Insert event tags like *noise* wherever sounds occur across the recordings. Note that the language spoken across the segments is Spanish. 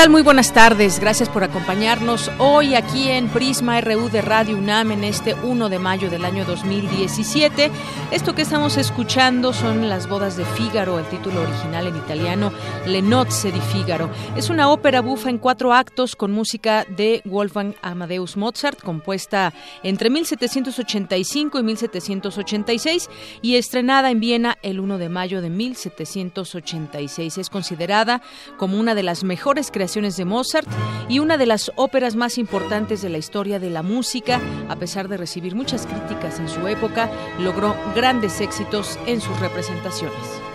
Tal? Muy buenas tardes. Gracias por acompañarnos hoy aquí en Prisma RU de Radio UNAM en este 1 de mayo del año 2017. Esto que estamos escuchando son Las bodas de Fígaro, el título original en italiano Le nozze di Fígaro. Es una ópera bufa en cuatro actos con música de Wolfgang Amadeus Mozart, compuesta entre 1785 y 1786 y estrenada en Viena el 1 de mayo de 1786. Es considerada como una de las mejores creaciones de Mozart y una de las óperas más importantes de la historia de la música. A pesar de recibir muchas críticas en su época, logró grandes éxitos en sus representaciones.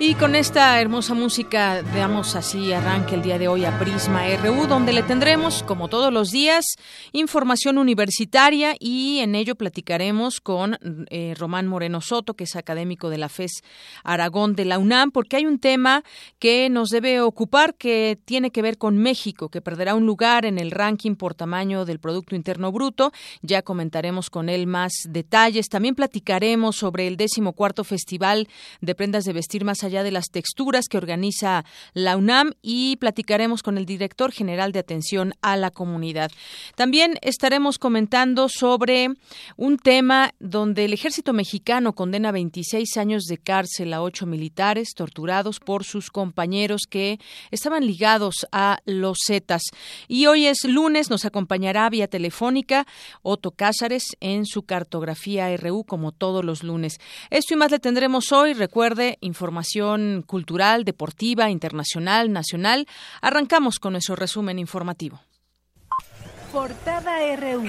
Y con esta hermosa música, veamos así arranque el día de hoy a Prisma RU, donde le tendremos, como todos los días, información universitaria y en ello platicaremos con eh, Román Moreno Soto, que es académico de la FES Aragón de la UNAM, porque hay un tema que nos debe ocupar que tiene que ver con México, que perderá un lugar en el ranking por tamaño del Producto Interno Bruto. Ya comentaremos con él más detalles. También platicaremos sobre el decimocuarto Festival de Prendas de Vestir Más de las texturas que organiza la UNAM y platicaremos con el director general de atención a la comunidad. También estaremos comentando sobre un tema donde el ejército mexicano condena 26 años de cárcel a ocho militares torturados por sus compañeros que estaban ligados a los Zetas. Y hoy es lunes, nos acompañará vía telefónica Otto Cázares en su cartografía RU como todos los lunes. Esto y más le tendremos hoy. Recuerde, información cultural, deportiva, internacional, nacional. Arrancamos con nuestro resumen informativo. Portada RU.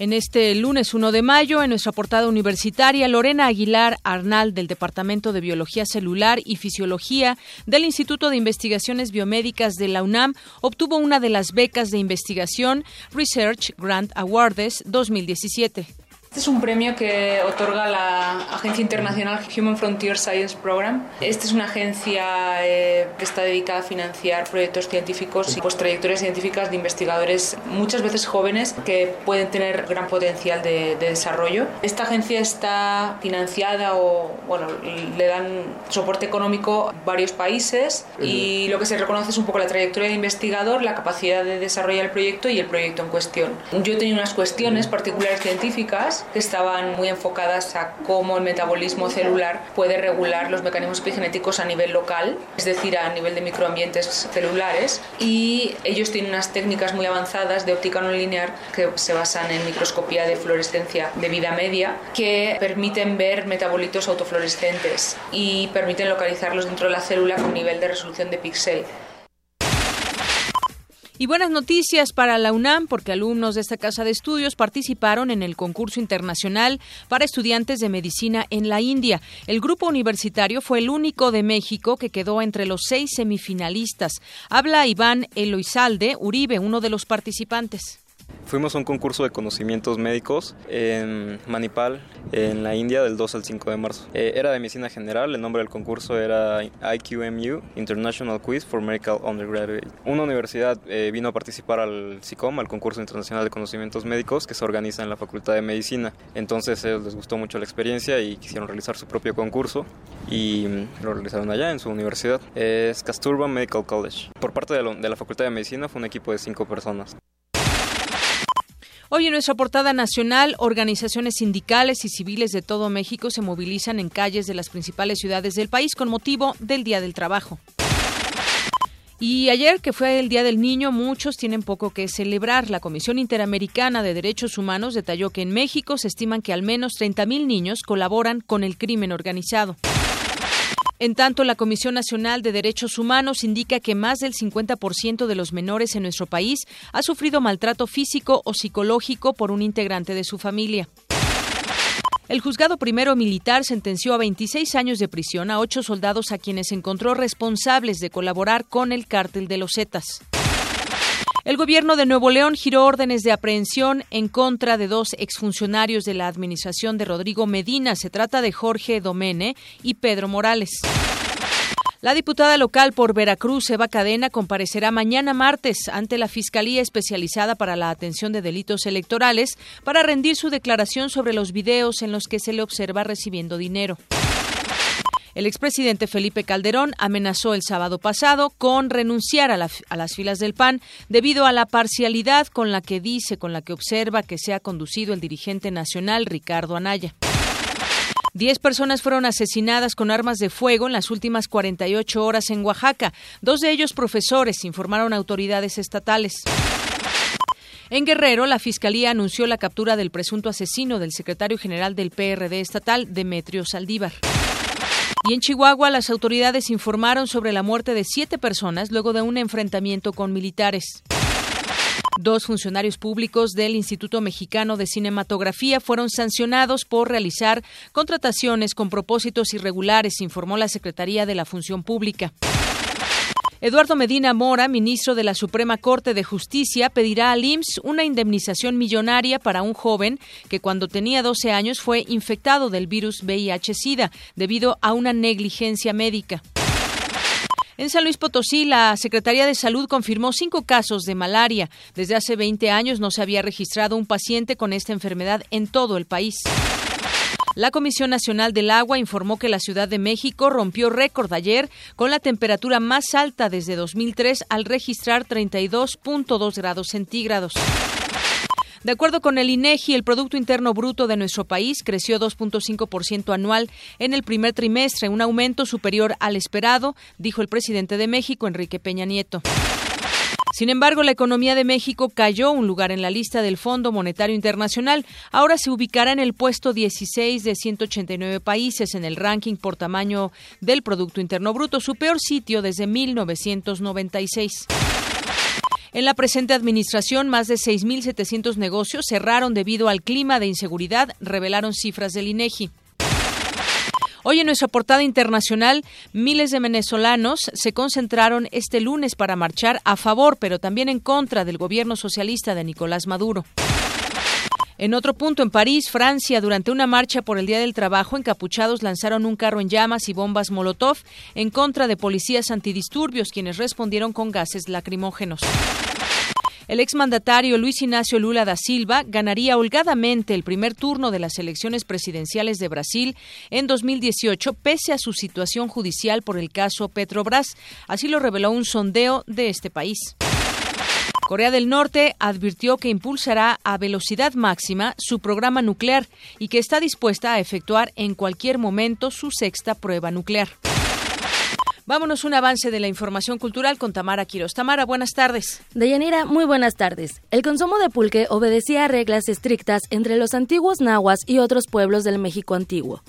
En este lunes 1 de mayo, en nuestra portada universitaria, Lorena Aguilar Arnal del Departamento de Biología Celular y Fisiología del Instituto de Investigaciones Biomédicas de la UNAM obtuvo una de las becas de investigación Research Grant Awards 2017. Este es un premio que otorga la Agencia Internacional Human Frontier Science Program. Esta es una agencia eh, que está dedicada a financiar proyectos científicos y pues, trayectorias científicas de investigadores muchas veces jóvenes que pueden tener gran potencial de, de, desarrollo. Esta agencia está financiada o bueno, le dan soporte económico a varios países y lo que se reconoce es un poco la trayectoria de investigador, la capacidad de desarrollar el proyecto y el proyecto en cuestión. Yo he tenido unas cuestiones particulares científicas que estaban muy enfocadas a cómo el metabolismo celular puede regular los mecanismos epigenéticos a nivel local, es decir, a nivel de microambientes celulares. Y ellos tienen unas técnicas muy avanzadas de óptica no lineal que se basan en microscopía de fluorescencia de vida media, que permiten ver metabolitos autofluorescentes y permiten localizarlos dentro de la célula con nivel de resolución de píxel. Y buenas noticias para la UNAM porque alumnos de esta casa de estudios participaron en el concurso internacional para estudiantes de medicina en la India. El grupo universitario fue el único de México que quedó entre los seis semifinalistas. Habla Iván Eloizalde Uribe, uno de los participantes. Fuimos a un concurso de conocimientos médicos en Manipal, en la India, del 2 al 5 de marzo. Eh, era de medicina general, el nombre del concurso era IQMU, International Quiz for Medical Undergraduate. Una universidad eh, vino a participar al SICOM, al concurso internacional de conocimientos médicos que se organiza en la Facultad de Medicina. Entonces ellos les gustó mucho la experiencia y quisieron realizar su propio concurso y mm, lo realizaron allá en su universidad. Es Kasturba Medical College. Por parte de, de la Facultad de Medicina fue un equipo de cinco personas. Hoy en nuestra portada nacional, organizaciones sindicales y civiles de todo México se movilizan en calles de las principales ciudades del país con motivo del Día del Trabajo. Y ayer, que fue el Día del Niño, muchos tienen poco que celebrar. La Comisión Interamericana de Derechos Humanos detalló que en México se estiman que al menos 30.000 niños colaboran con el crimen organizado. En tanto, la Comisión Nacional de Derechos Humanos indica que más del 50% de los menores en nuestro país ha sufrido maltrato físico o psicológico por un integrante de su familia. El juzgado primero militar sentenció a 26 años de prisión a ocho soldados a quienes encontró responsables de colaborar con el cártel de los Zetas. El gobierno de Nuevo León giró órdenes de aprehensión en contra de dos exfuncionarios de la administración de Rodrigo Medina. Se trata de Jorge Domene y Pedro Morales. La diputada local por Veracruz, Eva Cadena, comparecerá mañana martes ante la Fiscalía Especializada para la Atención de Delitos Electorales para rendir su declaración sobre los videos en los que se le observa recibiendo dinero. El expresidente Felipe Calderón amenazó el sábado pasado con renunciar a, las filas del PAN debido a la parcialidad con la que dice, con la que observa que se ha conducido el dirigente nacional Ricardo Anaya. Diez personas fueron asesinadas con armas de fuego en las últimas 48 horas en Oaxaca, dos de ellos profesores, informaron autoridades estatales. En Guerrero, la Fiscalía anunció la captura del presunto asesino del secretario general del PRD estatal, Demetrio Saldívar. Y en Chihuahua, las autoridades informaron sobre la muerte de siete personas luego de un enfrentamiento con militares. Dos funcionarios públicos del Instituto Mexicano de Cinematografía fueron sancionados por realizar contrataciones con propósitos irregulares, informó la Secretaría de la Función Pública. Eduardo Medina Mora, ministro de la Suprema Corte de Justicia, pedirá al IMSS una indemnización millonaria para un joven que cuando tenía 12 años fue infectado del virus VIH-Sida debido a una negligencia médica. En San Luis Potosí, la Secretaría de Salud confirmó cinco casos de malaria. Desde hace 20 años no se había registrado un paciente con esta enfermedad en todo el país. La Comisión Nacional del Agua informó que la Ciudad de México rompió récord ayer con la temperatura más alta desde 2003 al registrar 32.2 grados centígrados. De acuerdo con el INEGI, el Producto Interno Bruto de nuestro país creció 2.5% anual en el primer trimestre, un aumento superior al esperado, dijo el presidente de México, Enrique Peña Nieto. Sin embargo, la economía de México cayó un lugar en la lista del Fondo Monetario Internacional. Ahora se ubicará en el puesto 16 de 189 países en el ranking por tamaño del Producto Interno Bruto, su peor sitio desde 1996. En la presente administración, más de 6.700 negocios cerraron debido al clima de inseguridad, revelaron cifras del INEGI. Hoy en nuestra portada internacional, miles de venezolanos se concentraron este lunes para marchar a favor, pero también en contra del gobierno socialista de Nicolás Maduro. En otro punto, en París, Francia, durante una marcha por el Día del Trabajo, encapuchados lanzaron un carro en llamas y bombas Molotov en contra de policías antidisturbios, quienes respondieron con gases lacrimógenos. El exmandatario Luis Ignacio Lula da Silva ganaría holgadamente el primer turno de las elecciones presidenciales de Brasil en 2018, pese a su situación judicial por el caso Petrobras. Así lo reveló un sondeo de este país. Corea del Norte advirtió que impulsará a velocidad máxima su programa nuclear y que está dispuesta a efectuar en cualquier momento su sexta prueba nuclear. Vámonos un avance de la información cultural con Tamara Quiroz. Tamara, buenas tardes. Deyanira, muy buenas tardes. El consumo de pulque obedecía a reglas estrictas entre los antiguos nahuas y otros pueblos del México antiguo.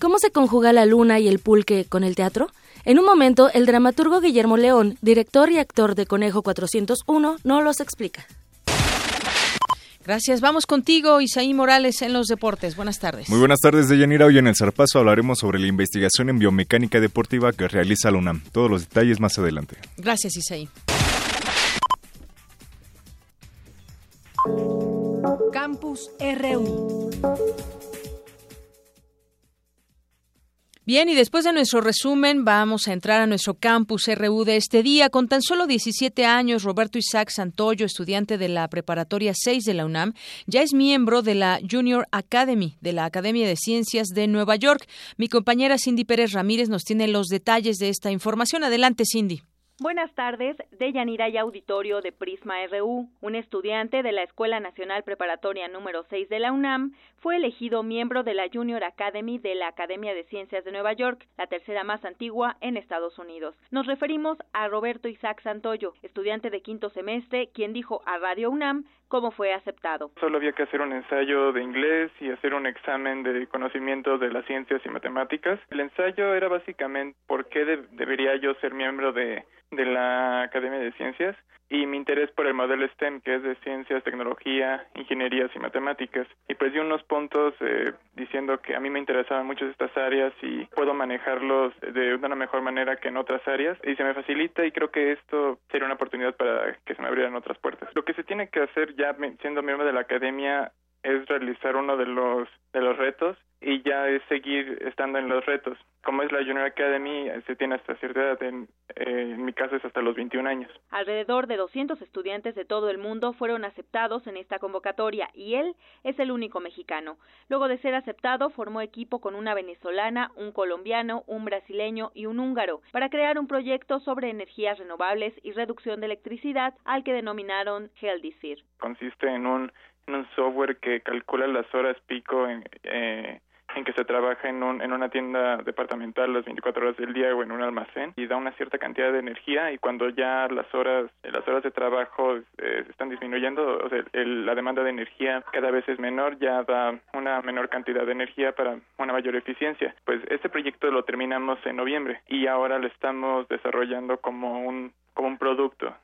¿Cómo se conjuga la luna y el pulque con el teatro? En un momento, el dramaturgo Guillermo León, director y actor de Conejo 401, nos los explica. Gracias. Vamos contigo, Isaí Morales, en los deportes. Buenas tardes. Muy buenas tardes, Deyanira. Hoy en el Zarpazo hablaremos sobre la investigación en biomecánica deportiva que realiza la UNAM. Todos los detalles más adelante. Gracias, Isaí. Campus RU. Bien, y después de nuestro resumen, vamos a entrar a nuestro campus RU de este día. Con tan solo 17 años, Roberto Isaac Santoyo, estudiante de la Preparatoria 6 de la UNAM, ya es miembro de la Junior Academy, de la Academia de Ciencias de Nueva York. Mi compañera Cindy Pérez Ramírez nos tiene los detalles de esta información. Adelante, Cindy. Buenas tardes, Deyanira y Auditorio de Prisma RU. Un estudiante de la Escuela Nacional Preparatoria número 6 de la UNAM fue elegido miembro de la Junior Academy de la Academia de Ciencias de Nueva York, la tercera más antigua en Estados Unidos. Nos referimos a Roberto Isaac Santoyo, estudiante de quinto semestre, quien dijo a Radio UNAM cómo fue aceptado. Solo había que hacer un ensayo de inglés y hacer un examen de conocimiento de las ciencias y matemáticas. El ensayo era básicamente por qué debería yo ser miembro de de la Academia de Ciencias y mi interés por el modelo STEM, que es de ciencias, tecnología, ingenierías y matemáticas. Y pues di unos puntos eh, diciendo que a mí me interesaban mucho estas áreas y puedo manejarlos de una mejor manera que en otras áreas y se me facilita y creo que esto sería una oportunidad para que se me abrieran otras puertas. Lo que se tiene que hacer ya siendo miembro de la academia es realizar uno de los de los retos y ya es seguir estando en los retos. Como es la Junior Academy, se tiene hasta cierta edad, en, eh, en mi caso es hasta los 21 años. Alrededor de 200 estudiantes de todo el mundo fueron aceptados en esta convocatoria y él es el único mexicano. Luego de ser aceptado, formó equipo con una venezolana, un colombiano, un brasileño y un húngaro para crear un proyecto sobre energías renovables y reducción de electricidad al que denominaron Heldicir. Consiste en un en un software que calcula las horas pico en, eh, en que se trabaja en, un, en una tienda departamental las 24 horas del día o en un almacén y da una cierta cantidad de energía y cuando ya las horas las horas de trabajo eh, están disminuyendo o sea la demanda de energía cada vez es menor ya da una menor cantidad de energía para una mayor eficiencia. Pues este proyecto lo terminamos en noviembre y ahora lo estamos desarrollando como un como un producto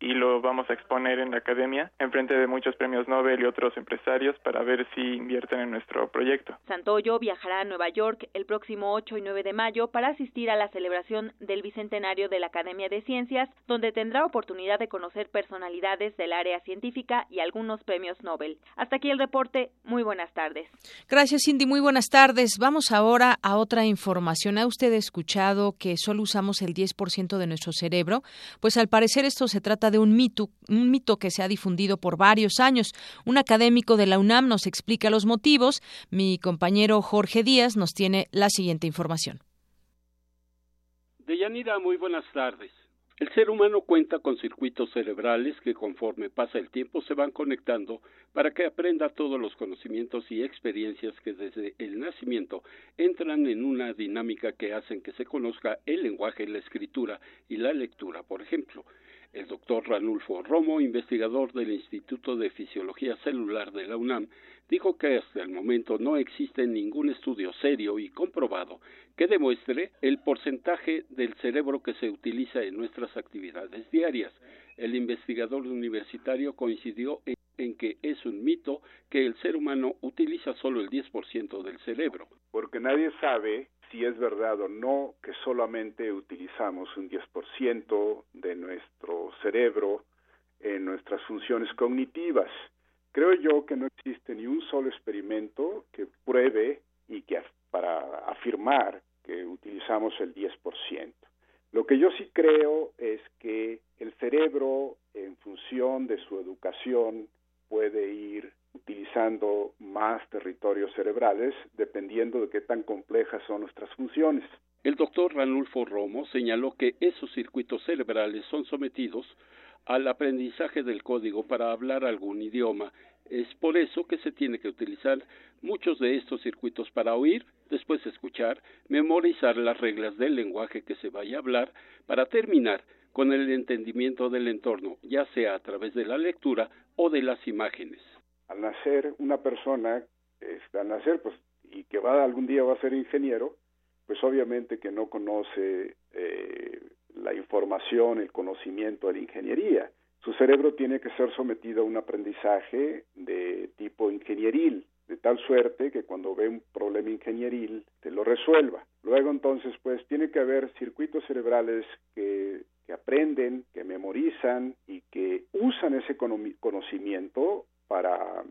y lo vamos a exponer en la academia en frente de muchos premios Nobel y otros empresarios para ver si invierten en nuestro proyecto. Santoyo viajará a Nueva York el próximo 8 y 9 de mayo para asistir a la celebración del bicentenario de la Academia de Ciencias, donde tendrá oportunidad de conocer personalidades del área científica y algunos premios Nobel. Hasta aquí el reporte. Muy buenas tardes. Gracias, Cindy. Muy buenas tardes. Vamos ahora a otra información. ¿Ha usted escuchado que solo usamos el 10% de nuestro cerebro? Pues al parecer esto se trata de un mito, un mito que se ha difundido por varios años. Un académico de la UNAM nos explica los motivos. Mi compañero Jorge Díaz nos tiene la siguiente información. Deyanira, muy buenas tardes. El ser humano cuenta con circuitos cerebrales que conforme pasa el tiempo se van conectando para que aprenda todos los conocimientos y experiencias que desde el nacimiento entran en una dinámica que hacen que se conozca el lenguaje, la escritura y la lectura, por ejemplo. El doctor Ranulfo Romo, investigador del Instituto de Fisiología Celular de la UNAM, dijo que hasta el momento no existe ningún estudio serio y comprobado que demuestre el porcentaje del cerebro que se utiliza en nuestras actividades diarias. El investigador universitario coincidió en, en que es un mito que el ser humano utiliza solo el 10% del cerebro. Porque nadie sabe si es verdad o no que solamente utilizamos un 10% de nuestro cerebro en nuestras funciones cognitivas. Creo yo que no existe ni un solo experimento que pruebe y que para afirmar que utilizamos el 10%. Lo que yo sí creo es que el cerebro, en función de su educación, puede ir utilizando más territorios cerebrales dependiendo de qué tan complejas son nuestras funciones. El doctor Ranulfo Romo señaló que esos circuitos cerebrales son sometidos al aprendizaje del código para hablar algún idioma. Es por eso que se tiene que utilizar muchos de estos circuitos para oír, después escuchar, memorizar las reglas del lenguaje que se vaya a hablar, para terminar con el entendimiento del entorno, ya sea a través de la lectura o de las imágenes al nacer una persona, al nacer, pues, y que va algún día va a ser ingeniero, pues obviamente que no conoce eh, la información, el conocimiento de la ingeniería. Su cerebro tiene que ser sometido a un aprendizaje de tipo ingenieril, de tal suerte que cuando ve un problema ingenieril te lo resuelva. Luego entonces pues tiene que haber circuitos cerebrales que, aprenden, que memorizan y que usan ese conocimiento para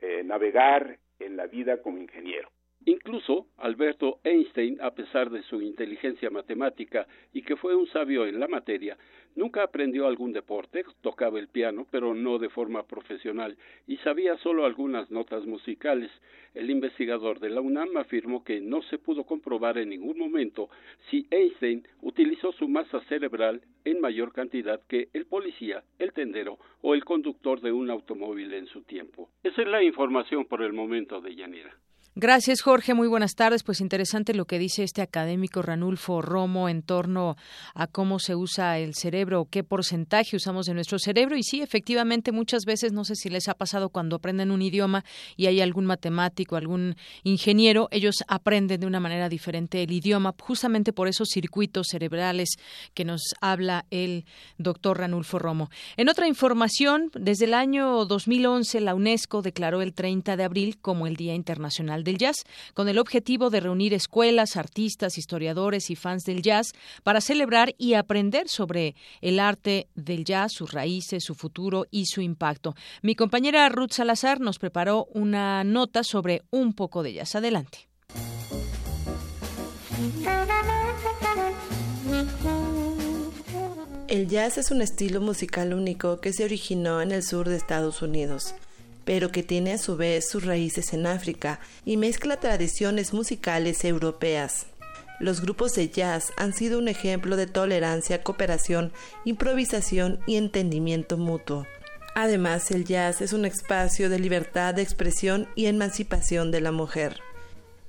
eh, navegar en la vida como ingeniero. Incluso Alberto Einstein, a pesar de su inteligencia matemática y que fue un sabio en la materia, nunca aprendió algún deporte, tocaba el piano, pero no de forma profesional, y sabía solo algunas notas musicales. El investigador de la UNAM afirmó que no se pudo comprobar en ningún momento si Einstein utilizó su masa cerebral en mayor cantidad que el policía, el tendero o el conductor de un automóvil en su tiempo. Esa es la información por el momento de Yanira. Gracias, Jorge. Muy buenas tardes. Pues interesante lo que dice este académico Ranulfo Romo en torno a cómo se usa el cerebro, qué porcentaje usamos de nuestro cerebro. Y sí, efectivamente, muchas veces, no sé si les ha pasado cuando aprenden un idioma y hay algún matemático, algún ingeniero, ellos aprenden de una manera diferente el idioma, justamente por esos circuitos cerebrales que nos habla el doctor Ranulfo Romo. En otra información, desde el año 2011, la UNESCO declaró el 30 de abril como el Día Internacional del Jazz, con el objetivo de reunir escuelas, artistas, historiadores y fans del jazz para celebrar y aprender sobre el arte del jazz, sus raíces, su futuro y su impacto. Mi compañera Ruth Salazar nos preparó una nota sobre un poco de jazz. Adelante. El jazz es un estilo musical único que se originó en el sur de Estados Unidos pero que tiene a su vez sus raíces en África y mezcla tradiciones musicales europeas. Los grupos de jazz han sido un ejemplo de tolerancia, cooperación, improvisación y entendimiento mutuo. Además, el jazz es un espacio de libertad de expresión y emancipación de la mujer.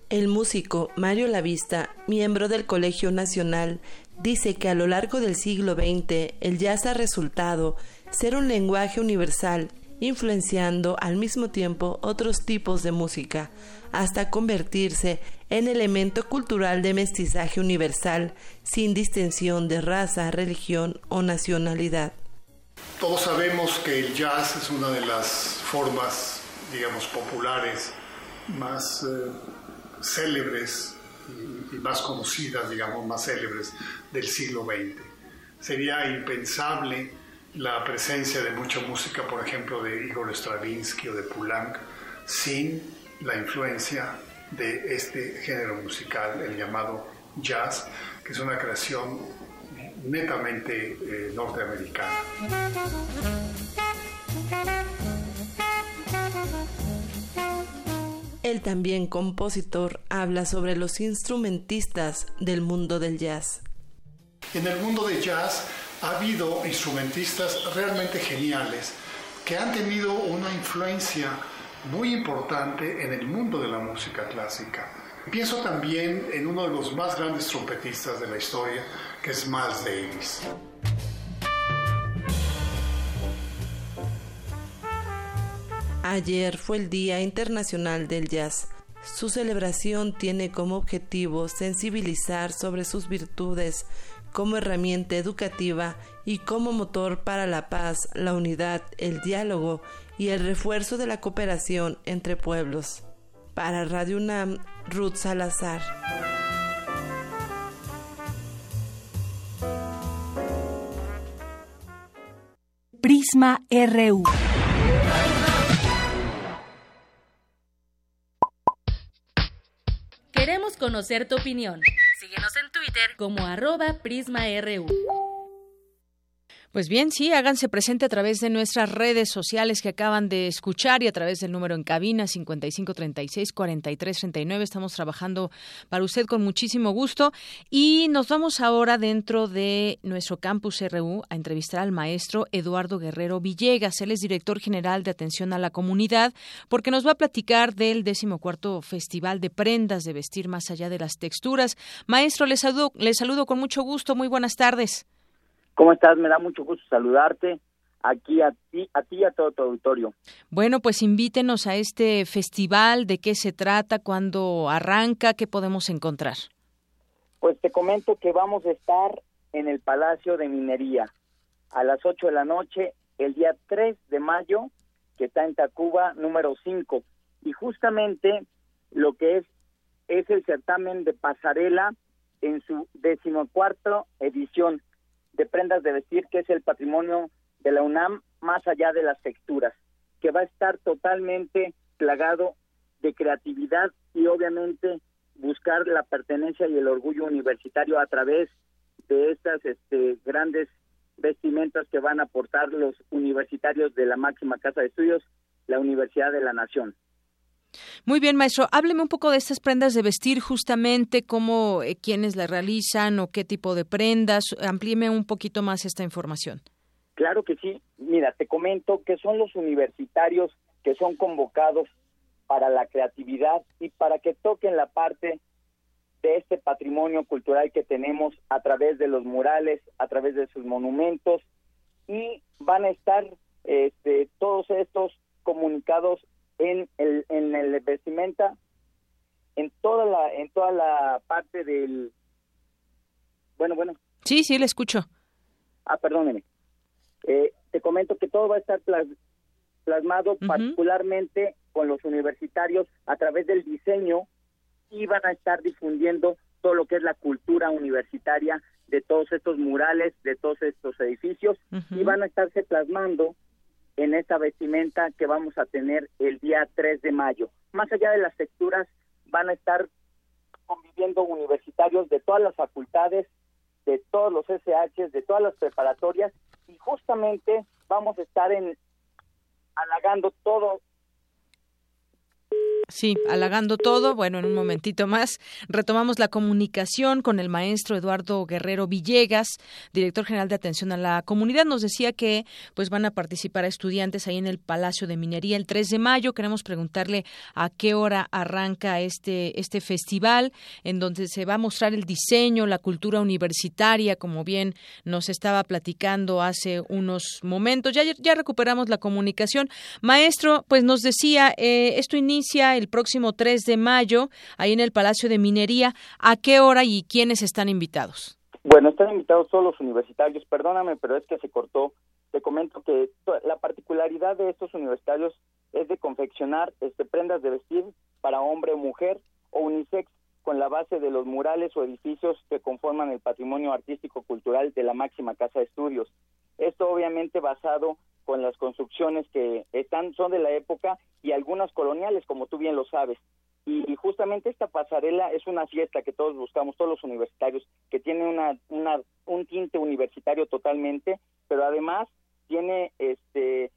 El músico Mario Lavista, miembro del Colegio Nacional, dice que a lo largo del siglo XX el jazz ha resultado ser un lenguaje universal influenciando al mismo tiempo otros tipos de música, hasta convertirse en elemento cultural de mestizaje universal, sin distinción de raza, religión o nacionalidad. Todos sabemos que el jazz es una de las formas, digamos, populares más eh, célebres y, y más conocidas, digamos, más célebres del siglo XX. Sería impensable la presencia de mucha música, por ejemplo, de Igor Stravinsky o de Poulenc, sin la influencia de este género musical, el llamado jazz, que es una creación netamente eh, norteamericana. El también compositor habla sobre los instrumentistas del mundo del jazz. En el mundo del jazz ha habido instrumentistas realmente geniales que han tenido una influencia muy importante en el mundo de la música clásica. Pienso también en uno de los más grandes trompetistas de la historia, que es Miles Davis. Ayer fue el Día Internacional del Jazz. Su celebración tiene como objetivo sensibilizar sobre sus virtudes, como herramienta educativa y como motor para la paz, la unidad, el diálogo y el refuerzo de la cooperación entre pueblos. Para Radio UNAM, Ruth Salazar. Prisma RU. Queremos conocer tu opinión. Síguenos en Twitter como arroba PrismaRU. Pues bien, sí, háganse presente a través de nuestras redes sociales que acaban de escuchar y a través del número en cabina 5536-4339. Estamos trabajando para usted con muchísimo gusto y nos vamos ahora dentro de nuestro campus RU a entrevistar al maestro Eduardo Guerrero Villegas. Él es director general de atención a la comunidad porque nos va a platicar del decimocuarto Festival de Prendas de Vestir Más Allá de las Texturas. Maestro, les saludo, les saludo con mucho gusto. Muy buenas tardes. ¿Cómo estás? Me da mucho gusto saludarte aquí a ti, a ti y a todo tu auditorio. Bueno, pues invítenos a este festival, de qué se trata, cuándo arranca, qué podemos encontrar. Pues te comento que vamos a estar en el Palacio de Minería a las 8 de la noche el día 3 de mayo, que está en Tacuba número 5. Y justamente lo que es es el certamen de pasarela en su decimocuarto edición de prendas de vestir, que es el patrimonio de la UNAM, más allá de las texturas, que va a estar totalmente plagado de creatividad y obviamente buscar la pertenencia y el orgullo universitario a través de estas este, grandes vestimentas que van a aportar los universitarios de la máxima casa de estudios, la Universidad de la Nación. Muy bien, maestro. Hábleme un poco de estas prendas de vestir, justamente, cómo, eh, quiénes las realizan o qué tipo de prendas. Amplíeme un poquito más esta información. Claro que sí. Mira, te comento que son los universitarios que son convocados para la creatividad y para que toquen la parte de este patrimonio cultural que tenemos a través de los murales, a través de sus monumentos y van a estar este, todos estos comunicados en el en el vestimenta en toda la en toda la parte del bueno bueno. Sí sí le escucho. Ah perdóneme. Eh, te comento que todo va a estar plasmado particularmente con los universitarios a través del diseño y van a estar difundiendo todo lo que es la cultura universitaria de todos estos murales, de todos estos edificios y van a estarse plasmando en esta vestimenta que vamos a tener el día 3 de mayo. Más allá de las texturas, van a estar conviviendo universitarios de todas las facultades, de todos los SH, de todas las preparatorias y justamente vamos a estar en halagando todo Sí, halagando todo. Bueno, en un momentito más retomamos la comunicación con el maestro Eduardo Guerrero Villegas, director general de atención a la comunidad. Nos decía que pues van a participar estudiantes ahí en el Palacio de Minería el 3 de mayo. Queremos preguntarle a qué hora arranca este este festival en donde se va a mostrar el diseño, la cultura universitaria, como bien nos estaba platicando hace unos momentos. Ya ya recuperamos la comunicación. Maestro, pues nos decía eh, esto inicia el próximo 3 de mayo, ahí en el Palacio de Minería. ¿A qué hora y quiénes están invitados? Bueno, están invitados todos los universitarios. Perdóname, pero es que se cortó. Te comento que la particularidad de estos universitarios es de confeccionar este, prendas de vestir para hombre mujer o unisex con la base de los murales o edificios que conforman el patrimonio artístico cultural de la máxima casa de estudios. Esto obviamente basado con las construcciones que están son de la época y algunas coloniales, como tú bien lo sabes. Y, justamente esta pasarela es una fiesta que todos buscamos, todos los universitarios, que tiene una, una, un tinte universitario totalmente, pero además tiene este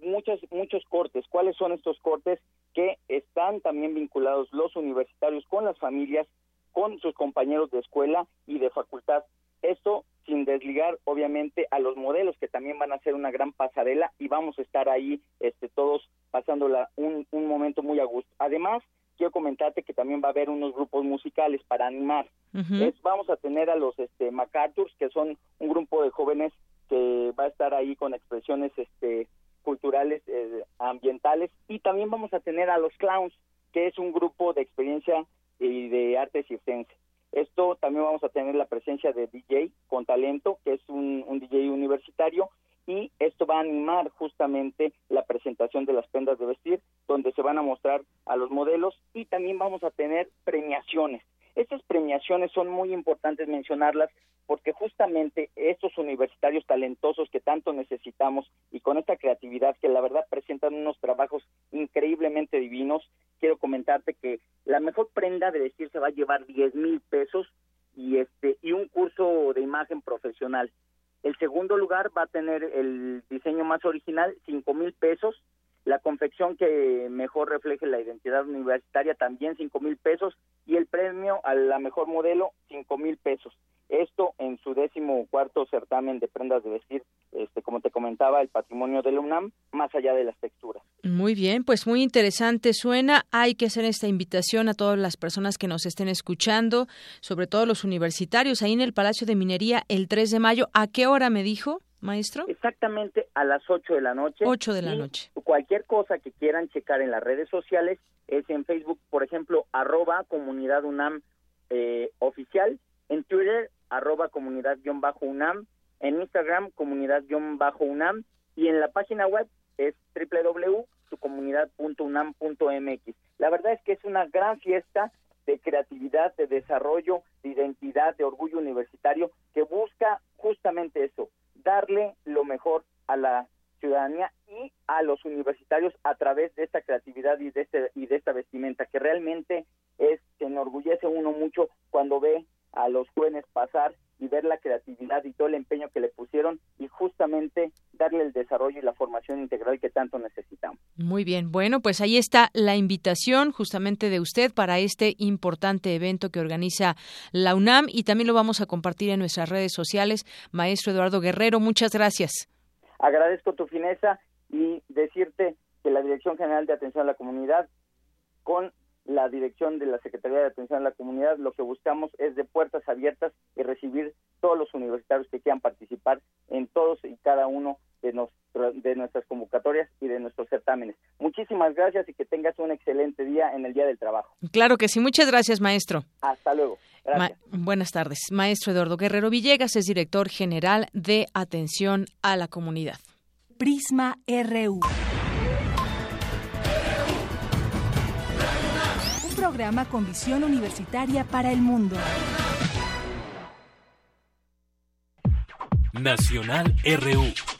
muchos muchos cortes. ¿Cuáles son estos cortes que están también vinculados los universitarios con las familias, con sus compañeros de escuela y de facultad? Esto sin desligar obviamente a los modelos que también van a ser una gran pasarela y vamos a estar ahí este todos pasándola un, un momento muy a gusto. Además, quiero comentarte que también va a haber unos grupos musicales para animar. vamos a tener a los este MacArthurs, que son un grupo de jóvenes que va a estar ahí con expresiones este culturales eh, ambientales y también vamos a tener a los Clowns, que es un grupo de experiencia y de arte circense. Esto también vamos a tener la presencia de DJ con talento, que es un, DJ universitario, y esto va a animar justamente la presentación de las prendas de vestir, donde se van a mostrar a los modelos y también vamos a tener premiaciones. Estas premiaciones son muy importantes mencionarlas porque justamente estos universitarios talentosos que tanto necesitamos y con esta creatividad que la verdad presentan unos trabajos increíblemente divinos, quiero comentarte que la mejor prenda de vestir se va a llevar 10 mil pesos y este y un curso de imagen profesional. El segundo lugar va a tener el diseño más original, 5 mil pesos la confección que mejor refleje la identidad universitaria también cinco mil pesos y el premio a la mejor modelo cinco mil pesos. Esto en su décimo cuarto certamen de prendas de vestir, este, como te comentaba, el patrimonio de la UNAM, más allá de las texturas. Muy bien, pues muy interesante suena. Hay que hacer esta invitación a todas las personas que nos estén escuchando, sobre todo los universitarios, ahí en el Palacio de Minería el 3 de mayo. ¿A qué hora me dijo? maestro? Exactamente a las 8 de la noche. 8 de la noche. Cualquier cosa que quieran checar en las redes sociales es en Facebook, por ejemplo, arroba comunidad UNAM eh, oficial, en Twitter, arroba comunidad-UNAM, en Instagram, comunidad-UNAM, y en la página web es www.sucomunidad.unam.mx. La verdad es que es una gran fiesta de creatividad, de desarrollo, de identidad, de orgullo universitario, que busca justamente eso, darle lo mejor a la ciudadanía y a los universitarios a través de esta creatividad y de, este, y de esta vestimenta, que realmente es, se enorgullece uno mucho cuando ve a los jóvenes pasar y ver la creatividad y todo el empeño que le pusieron y justamente darle el desarrollo y la formación integral que tanto necesitamos. Muy bien, bueno, pues ahí está la invitación justamente de usted para este importante evento que organiza la UNAM y también lo vamos a compartir en nuestras redes sociales. Maestro Eduardo Guerrero, muchas gracias. Agradezco tu fineza y decirte que la Dirección General de Atención a la Comunidad con la dirección de la Secretaría de Atención a la Comunidad, lo que buscamos es de puertas abiertas y recibir todos los universitarios que quieran participar en todos y cada uno de, de nuestras convocatorias y de nuestros certámenes. Muchísimas gracias y que tengas un excelente día en el Día del Trabajo. Claro que sí. Muchas gracias, maestro. Hasta luego. buenas tardes. Maestro Eduardo Guerrero Villegas es director general de Atención a la Comunidad. Prisma RU. Programa con visión universitaria para el mundo. Nacional RU.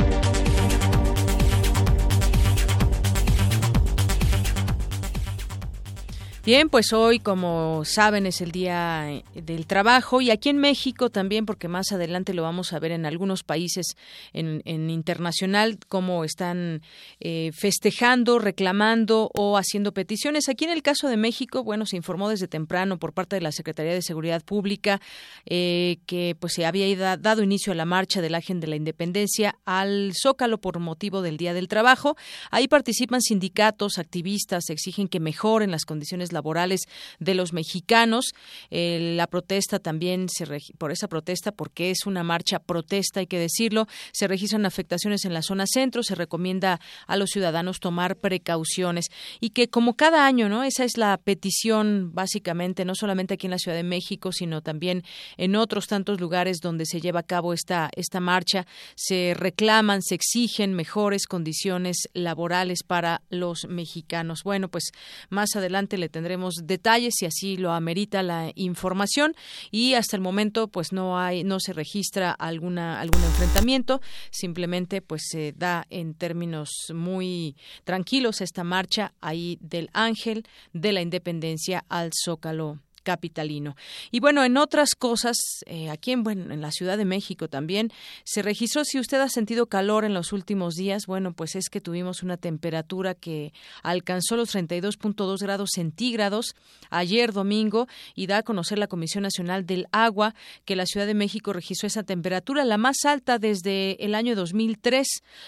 Bien, pues hoy, como saben, es el Día eh, del Trabajo y aquí en México también, porque más adelante lo vamos a ver en algunos países en, internacional, cómo están eh, festejando, reclamando o haciendo peticiones. Aquí en el caso de México, bueno, se informó desde temprano por parte de la Secretaría de Seguridad Pública eh, que pues se había dado inicio a la marcha del Ángel de la Independencia al Zócalo por motivo del Día del Trabajo. Ahí participan sindicatos, activistas, exigen que mejoren las condiciones laborales de los mexicanos. Eh, la protesta también, se por esa protesta, porque es una marcha protesta, hay que decirlo, se registran afectaciones en la zona centro, se recomienda a los ciudadanos tomar precauciones y que como cada año, ¿no? Esa es la petición básicamente, no solamente aquí en la Ciudad de México, sino también en otros tantos lugares donde se lleva a cabo esta, esta marcha, se reclaman, se exigen mejores condiciones laborales para los mexicanos. Bueno, pues más adelante le tendremos tendremos detalles si así lo amerita la información. Y hasta el momento pues no hay no se registra alguna algún enfrentamiento. Simplemente pues se da en términos muy tranquilos esta marcha ahí del Ángel de la Independencia al Zócalo capitalino. Y bueno, en otras cosas, eh, aquí en, bueno, en la Ciudad de México también se registró, si usted ha sentido calor en los últimos días, bueno, pues es que tuvimos una temperatura que alcanzó los 32.2 grados centígrados ayer domingo y da a conocer la Comisión Nacional del Agua que la Ciudad de México registró esa temperatura, la más alta desde el año 2003.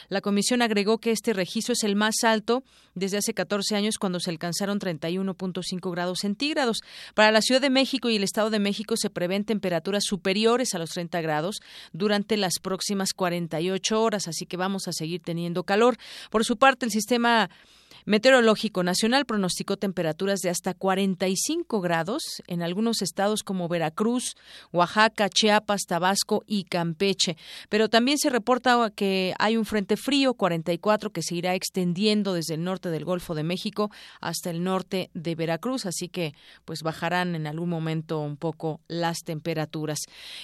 La Comisión agregó que este registro es el más alto desde hace 14 años cuando se alcanzaron 31.5 grados centígrados. Para la Ciudad de México y el Estado de México se prevén temperaturas superiores a los 30 grados durante las próximas 48 horas, así que vamos a seguir teniendo calor. Por su parte, el sistema Meteorológico Nacional pronosticó temperaturas de hasta 45 grados en algunos estados como Veracruz, Oaxaca, Chiapas, Tabasco y Campeche. Pero también se reporta que hay un frente frío 44 que se irá extendiendo desde el norte del Golfo de México hasta el norte de Veracruz, así que pues bajarán en algún momento un poco las temperaturas.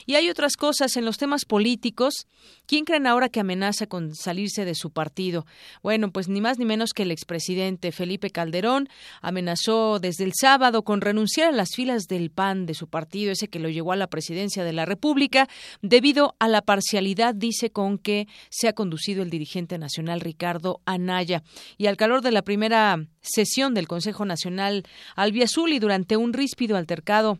Y hay otras cosas en los temas políticos. ¿Quién creen ahora que amenaza con salirse de su partido? Bueno, pues ni más ni menos que el expresidente presidente Felipe Calderón amenazó desde el sábado con renunciar a las filas del PAN de su partido, ese que lo llevó a la presidencia de la República, debido a la parcialidad, dice, con que se ha conducido el dirigente nacional Ricardo Anaya. Y al calor de la primera sesión del Consejo Nacional Albiazul y durante un ríspido altercado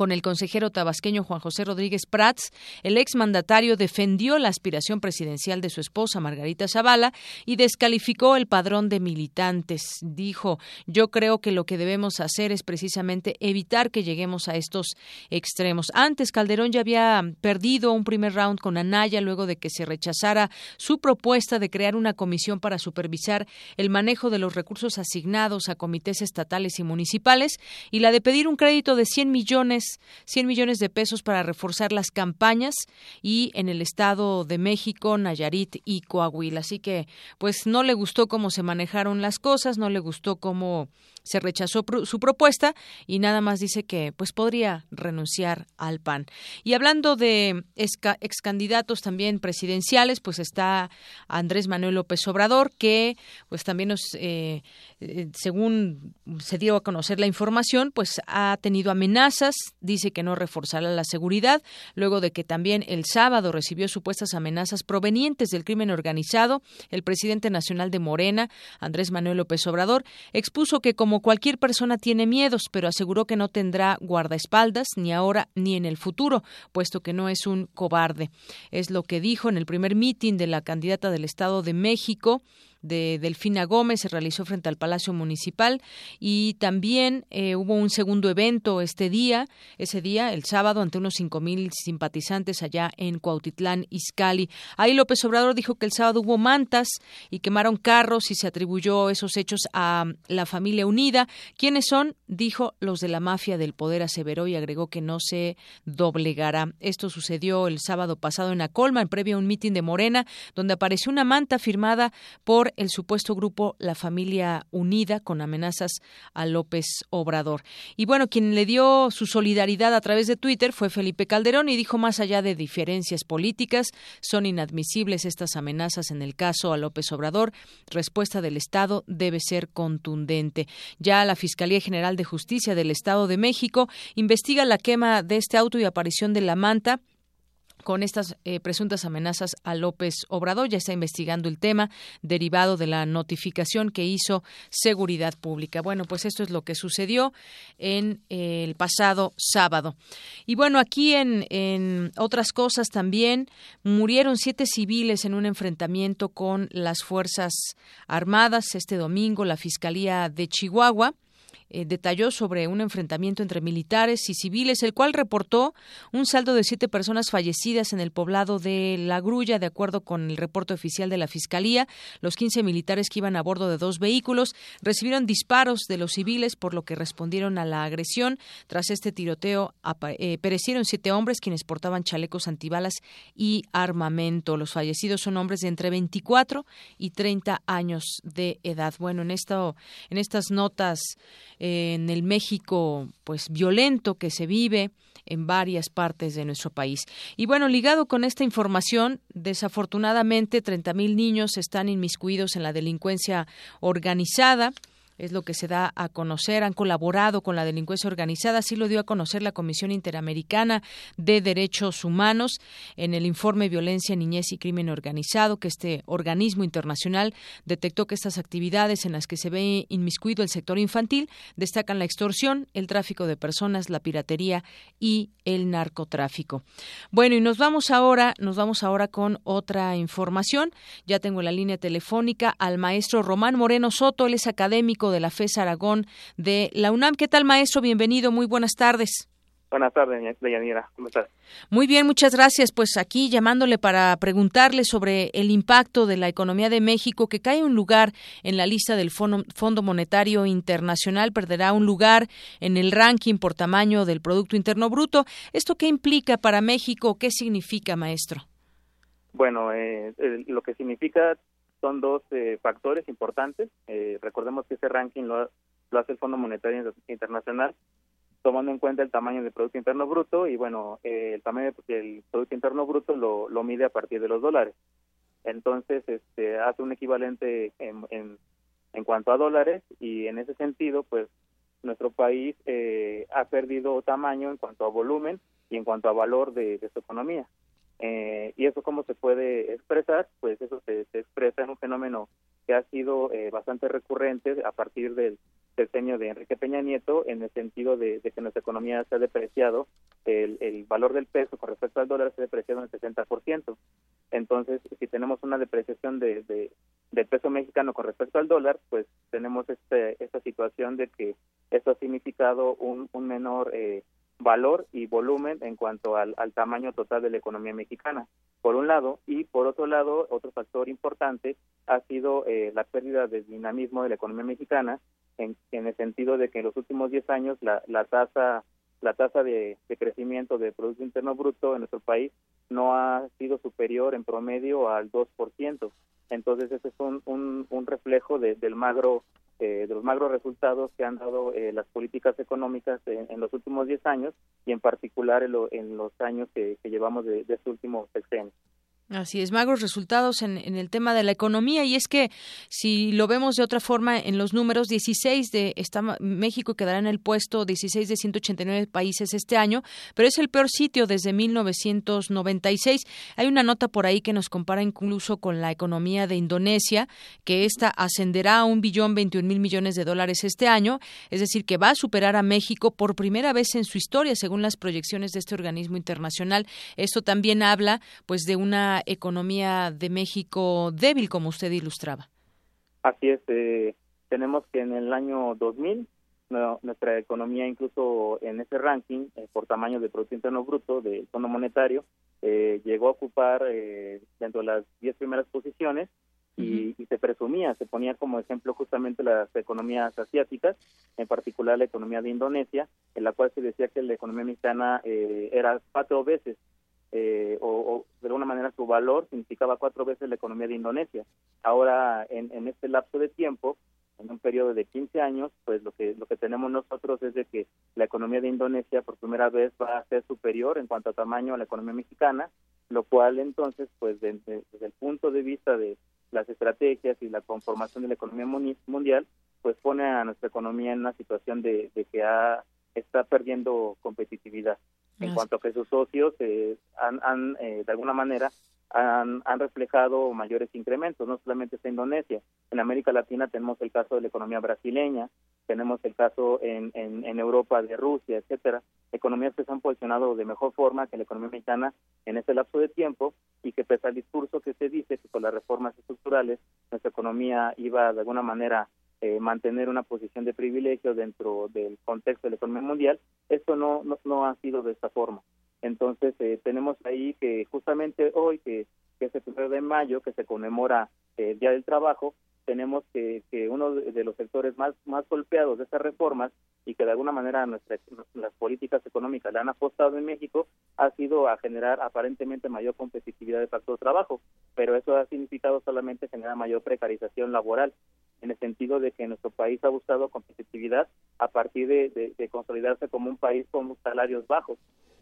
con el consejero tabasqueño Juan José Rodríguez Prats, el exmandatario defendió la aspiración presidencial de su esposa Margarita Zavala y descalificó el padrón de militantes. Dijo, yo creo que lo que debemos hacer es precisamente evitar que lleguemos a estos extremos. Antes, Calderón ya había perdido un primer round con Anaya luego de que se rechazara su propuesta de crear una comisión para supervisar el manejo de los recursos asignados a comités estatales y municipales y la de pedir un crédito de 100 millones 100 millones de pesos para reforzar las campañas y en el Estado de México, Nayarit y Coahuila. Así que, pues no le gustó cómo se manejaron las cosas, no le gustó cómo se rechazó su propuesta y nada más dice que pues podría renunciar al PAN. Y hablando de ex candidatos también presidenciales, pues está Andrés Manuel López Obrador, que pues también eh, eh, según se dio a conocer la información, pues ha tenido amenazas, dice que no reforzará la seguridad, luego de que también el sábado recibió supuestas amenazas provenientes del crimen organizado, el presidente nacional de Morena, Andrés Manuel López Obrador, expuso que como cualquier persona tiene miedos, pero aseguró que no tendrá guardaespaldas ni ahora ni en el futuro, puesto que no es un cobarde. Es lo que dijo en el primer mitin de la candidata del Estado de México, de Delfina Gómez se realizó frente al Palacio Municipal y también eh, hubo un segundo evento este día, ese día, el sábado, ante unos cinco mil simpatizantes allá en Cuautitlán, Izcalli. Ahí López Obrador dijo que el sábado hubo mantas y quemaron carros y se atribuyó esos hechos a la familia unida. ¿Quiénes son? Dijo los de la mafia del poder aseveró y agregó que no se doblegará. Esto sucedió el sábado pasado en Acolma, en previo a un mitin de Morena, donde apareció una manta firmada por el supuesto grupo La Familia Unida con amenazas a López Obrador. Y bueno, quien le dio su solidaridad a través de Twitter fue Felipe Calderón y dijo más allá de diferencias políticas, son inadmisibles estas amenazas en el caso a López Obrador. Respuesta del Estado debe ser contundente. Ya la Fiscalía General de Justicia del Estado de México investiga la quema de este auto y aparición de la manta con estas eh, presuntas amenazas a López Obrador. Ya está investigando el tema derivado de la notificación que hizo Seguridad Pública. Bueno, pues esto es lo que sucedió en eh, el pasado sábado. Y bueno, aquí en, en otras cosas también murieron siete civiles en un enfrentamiento con las Fuerzas Armadas este domingo. La Fiscalía de Chihuahua eh, detalló sobre un enfrentamiento entre militares y civiles, el cual reportó un saldo de siete personas fallecidas en el poblado de La Grulla, de acuerdo con el reporte oficial de la Fiscalía. Los 15 militares que iban a bordo de dos vehículos recibieron disparos de los civiles, por lo que respondieron a la agresión. Tras este tiroteo, eh, perecieron siete hombres quienes portaban chalecos antibalas y armamento. Los fallecidos son hombres de entre 24 y 30 años de edad. Bueno, en, esto, en estas notas en el México pues violento que se vive en varias partes de nuestro país. Y bueno, ligado con esta información, desafortunadamente 30.000 niños están inmiscuidos en la delincuencia organizada es lo que se da a conocer. Han colaborado con la delincuencia organizada, así lo dio a conocer la Comisión Interamericana de Derechos Humanos en el informe Violencia, Niñez y Crimen Organizado, que este organismo internacional detectó que estas actividades en las que se ve inmiscuido el sector infantil destacan la extorsión, el tráfico de personas, la piratería y el narcotráfico. Bueno, y nos vamos ahora, nos vamos ahora con otra información. Ya tengo la línea telefónica al maestro Román Moreno Soto, él es académico de la FES Aragón de la UNAM. ¿Qué tal, maestro? Bienvenido, muy buenas tardes. Buenas tardes, Deyanira. ¿Cómo estás? Muy bien, muchas gracias. Pues aquí llamándole para preguntarle sobre el impacto de la economía de México, que cae un lugar en la lista del Fondo Monetario Internacional, perderá un lugar en el ranking por tamaño del Producto Interno Bruto. ¿Esto qué implica para México? ¿Qué significa, maestro? Bueno, eh, lo que significa son dos eh, factores importantes. Eh, recordemos que ese ranking lo, hace el Fondo Monetario Internacional tomando en cuenta el tamaño del Producto Interno Bruto y bueno, eh, el tamaño del Producto Interno Bruto lo, lo, mide a partir de los dólares. Entonces, este, hace un equivalente en, en, en cuanto a dólares y en ese sentido, pues nuestro país ha perdido tamaño en cuanto a volumen y en cuanto a valor de su economía. Eh, ¿Y eso cómo se puede expresar? Pues eso se, expresa en un fenómeno que ha sido eh, bastante recurrente a partir del diseño de Enrique Peña Nieto, en el sentido de, que nuestra economía se ha depreciado, el, valor del peso con respecto al dólar se ha depreciado en el 60%. Entonces, si tenemos una depreciación de, del peso mexicano con respecto al dólar, pues tenemos este, esta situación de que eso ha significado un, un menor eh, valor y volumen en cuanto al, tamaño total de la economía mexicana, por un lado, y por otro lado, otro factor importante ha sido eh, la pérdida de dinamismo de la economía mexicana, en, el sentido de que en los últimos 10 años la, la tasa la tasa de, crecimiento del Producto Interno Bruto en nuestro país no ha sido superior en promedio al 2%. Entonces, ese es un, un, reflejo del magro eh, de los magros resultados que han dado eh, las políticas económicas en, los últimos 10 años y en particular en, los años que, llevamos de, de este último sexenio. Así es, magros resultados en, el tema de la economía y es que si lo vemos de otra forma en los números, 16 de está, México quedará en el puesto 16 de 189 países este año, pero es el peor sitio desde 1996. Hay una nota por ahí que nos compara incluso con la economía de Indonesia, que esta ascenderá a un billón 21 mil millones de dólares este año, es decir, que va a superar a México por primera vez en su historia, según las proyecciones de este organismo internacional. Esto también habla, pues, de una economía de México débil, como usted ilustraba. Así es, eh, tenemos que en el año 2000 nuestra economía incluso en ese ranking eh, por tamaño de Producto Interno Bruto del Fondo Monetario eh, llegó a ocupar dentro de las 10 primeras posiciones y, y, se presumía, se ponía como ejemplo justamente las economías asiáticas, en particular la economía de Indonesia, en la cual se decía que la economía mexicana era cuatro veces eh, o, de alguna manera su valor significaba cuatro veces la economía de Indonesia. Ahora, en, este lapso de tiempo, en un periodo de 15 años, pues lo que lo que tenemos nosotros es de que la economía de Indonesia por primera vez va a ser superior en cuanto a tamaño a la economía mexicana, lo cual entonces, pues desde, el punto de vista de las estrategias y la conformación de la economía mundial, pues pone a nuestra economía en una situación de, de que ha, está perdiendo competitividad en cuanto a que sus socios eh, han, eh, de alguna manera han, reflejado mayores incrementos, no solamente está Indonesia. En América Latina tenemos el caso de la economía brasileña, tenemos el caso en, en, Europa de Rusia, etcétera, economías que se han posicionado de mejor forma que la economía mexicana en ese lapso de tiempo y que pese al discurso que se dice que con las reformas estructurales nuestra economía iba de alguna manera eh, mantener una posición de privilegio dentro del contexto de la economía mundial, esto no, no, ha sido de esta forma. Entonces, eh, tenemos ahí que justamente hoy, que, que es el primero de mayo, que se conmemora el Día del Trabajo, tenemos que, que uno de los sectores más, más golpeados de estas reformas y que de alguna manera nuestras las políticas económicas le han apostado en México ha sido a generar aparentemente mayor competitividad de factor de trabajo, pero eso ha significado solamente generar mayor precarización laboral en el sentido de que nuestro país ha buscado competitividad a partir de, consolidarse como un país con salarios bajos.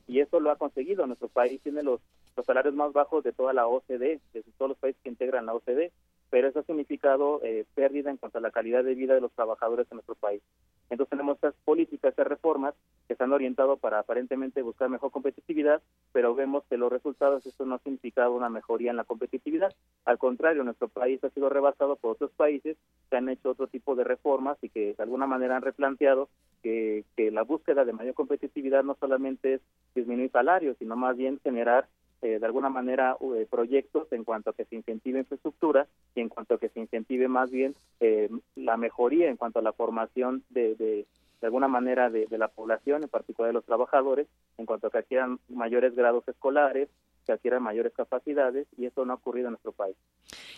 Y eso lo ha conseguido. Nuestro país tiene los, los salarios más bajos de toda la OCDE, de todos los países que integran la OCDE pero eso ha significado eh, pérdida en cuanto a la calidad de vida de los trabajadores en nuestro país. Entonces tenemos estas políticas, estas reformas que están orientadas para aparentemente buscar mejor competitividad, pero vemos que los resultados, esto no ha significado una mejoría en la competitividad. Al contrario, nuestro país ha sido rebasado por otros países que han hecho otro tipo de reformas y que de alguna manera han replanteado que, que la búsqueda de mayor competitividad no solamente es disminuir salarios, sino más bien generar eh, de alguna manera eh, proyectos en cuanto a que se incentive infraestructura y en cuanto a que se incentive más bien eh, la mejoría en cuanto a la formación de, de, de alguna manera de, la población, en particular de los trabajadores, en cuanto a que adquieran mayores grados escolares, que adquieran mayores capacidades y eso no ha ocurrido en nuestro país.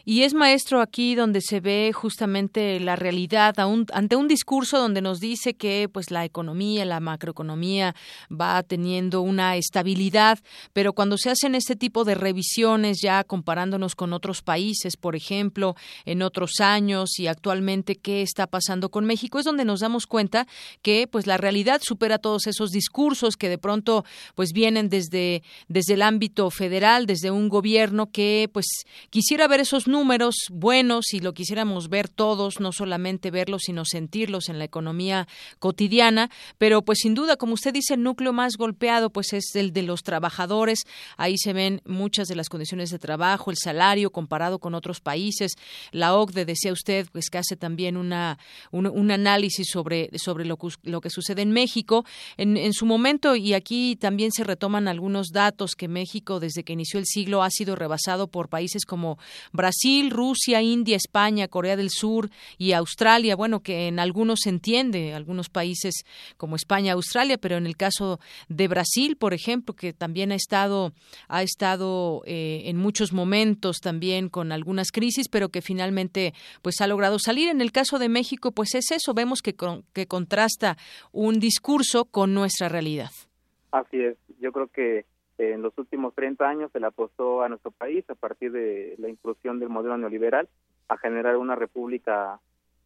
Y es maestro aquí donde se ve justamente la realidad ante un discurso donde nos dice que pues la economía, la macroeconomía va teniendo una estabilidad, pero cuando se hacen este tipo de revisiones ya comparándonos con otros países, por ejemplo, en otros años y actualmente qué está pasando con México, es donde nos damos cuenta que pues la realidad supera todos esos discursos que de pronto pues vienen desde desde el ámbito federal, desde un gobierno que pues quisiera ver esos números buenos y lo quisiéramos ver todos, no solamente verlos, sino sentirlos en la economía cotidiana, pero pues sin duda, como usted dice, el núcleo más golpeado pues es el de los trabajadores, ahí se ven muchas de las condiciones de trabajo, el salario comparado con otros países, la OCDE decía usted pues que hace también una un, análisis sobre sobre lo, que sucede en México. En, en su momento y aquí también se retoman algunos datos que México desde que inició el siglo ha sido rebasado por países como Brasil, Rusia, India, España, Corea del Sur y Australia, bueno, que en algunos se entiende, algunos países como España, Australia, pero en el caso de Brasil, por ejemplo, que también ha estado, ha estado eh, en muchos momentos también con algunas crisis, pero que finalmente pues ha logrado salir. En el caso de México, pues es eso, vemos que, que contrasta un discurso con nuestra realidad. Así es, yo creo que en los últimos 30 años se le apostó a nuestro país a partir de la inclusión del modelo neoliberal a generar una república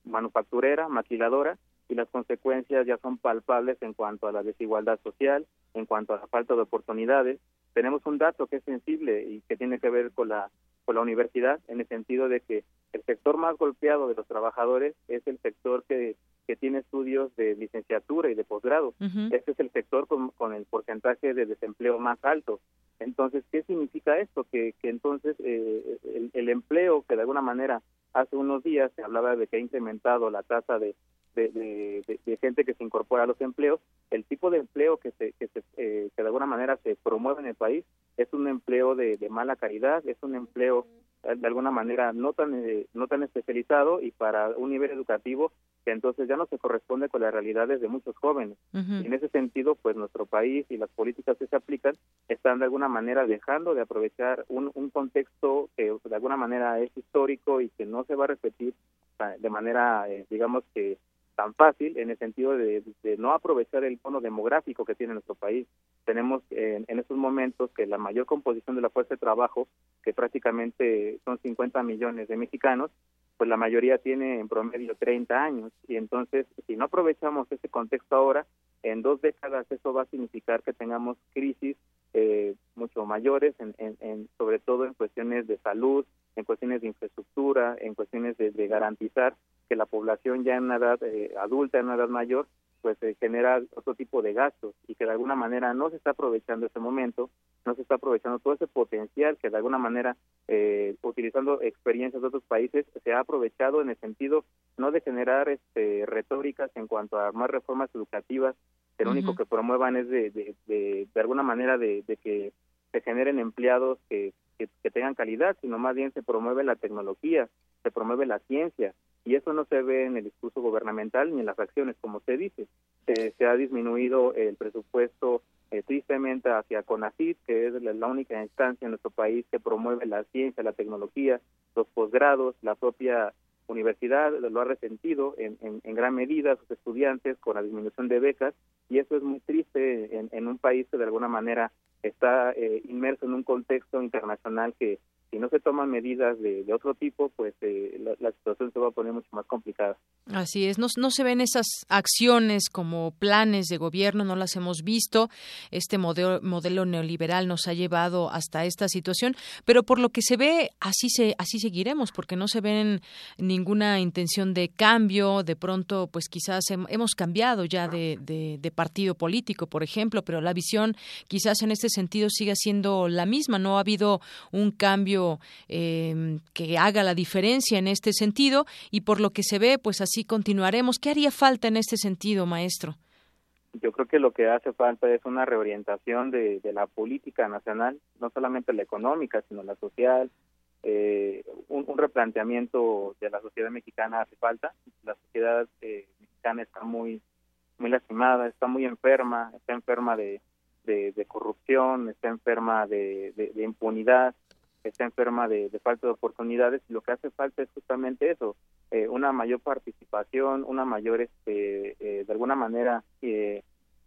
manufacturera, maquiladora, y las consecuencias ya son palpables en cuanto a la desigualdad social, en cuanto a la falta de oportunidades. Tenemos un dato que es sensible y que tiene que ver con la, con la universidad, en el sentido de que el sector más golpeado de los trabajadores es el sector que, que tiene estudios de licenciatura y de posgrado. Este es el sector con, con, el porcentaje de desempleo más alto. Entonces, ¿qué significa esto? Que, que entonces eh, el, el empleo que de alguna manera hace unos días se hablaba de que ha incrementado la tasa de de, gente que se incorpora a los empleos, el tipo de empleo que, se, que, se, eh, que de alguna manera se promueve en el país es un empleo de, mala calidad, es un empleo de alguna manera no tan eh, no tan especializado y para un nivel educativo que entonces ya no se corresponde con las realidades de muchos jóvenes. En ese sentido, pues nuestro país y las políticas que se aplican están de alguna manera dejando de aprovechar un, un contexto que de alguna manera es histórico y que no se va a repetir de manera, digamos que tan fácil en el sentido de, no aprovechar el tono demográfico que tiene nuestro país. Tenemos en, estos momentos que la mayor composición de la fuerza de trabajo, que prácticamente son 50 millones de mexicanos, pues la mayoría tiene en promedio 30 años y entonces si no aprovechamos ese contexto ahora, en dos décadas eso va a significar que tengamos crisis eh, mucho mayores, en, en, sobre todo en cuestiones de salud, en cuestiones de infraestructura, en cuestiones de, garantizar que la población ya en una edad eh, adulta, en una edad mayor, pues eh, genera otro tipo de gastos y que de alguna manera no se está aprovechando ese momento, no se está aprovechando todo ese potencial que de alguna manera, eh, utilizando experiencias de otros países, se ha aprovechado en el sentido no de generar este, retóricas en cuanto a más reformas educativas, que lo único que promuevan es de, de, de, de alguna manera de, de que se generen empleados que, que, tengan calidad, sino más bien se promueve la tecnología, se promueve la ciencia, y eso no se ve en el discurso gubernamental ni en las acciones, como usted dice. se ha disminuido el presupuesto eh, tristemente hacia CONACYT, que es la, única instancia en nuestro país que promueve la ciencia, la tecnología, los posgrados, la propia universidad lo ha resentido en, en, gran medida sus estudiantes con la disminución de becas y eso es muy triste en, en un país que de alguna manera está eh, inmerso en un contexto internacional que si no se toman medidas de, otro tipo, pues eh, la, situación se va a poner mucho más complicada. Así es, no, no, se ven esas acciones como planes de gobierno, no las hemos visto. Este modelo, modelo neoliberal nos ha llevado hasta esta situación, pero por lo que se ve, así, se, así seguiremos, porque no se ven ninguna intención de cambio. De pronto, pues quizás hemos cambiado ya de, de partido político, por ejemplo, pero la visión quizás en este sentido siga siendo la misma. No ha habido un cambio Em, que haga la diferencia en este sentido y por lo que se ve, pues así continuaremos. ¿Qué haría falta en este sentido, maestro? Yo creo que lo que hace falta es una reorientación de, la política nacional, no solamente la económica, sino la social, eh, un, replanteamiento de la sociedad mexicana hace falta. La sociedad eh, mexicana está muy muy lastimada, está muy enferma, está enferma de, corrupción, está enferma de, impunidad, está enferma de, falta de oportunidades y lo que hace falta es justamente eso, eh, una mayor participación, una mayor, este, eh, de alguna manera, que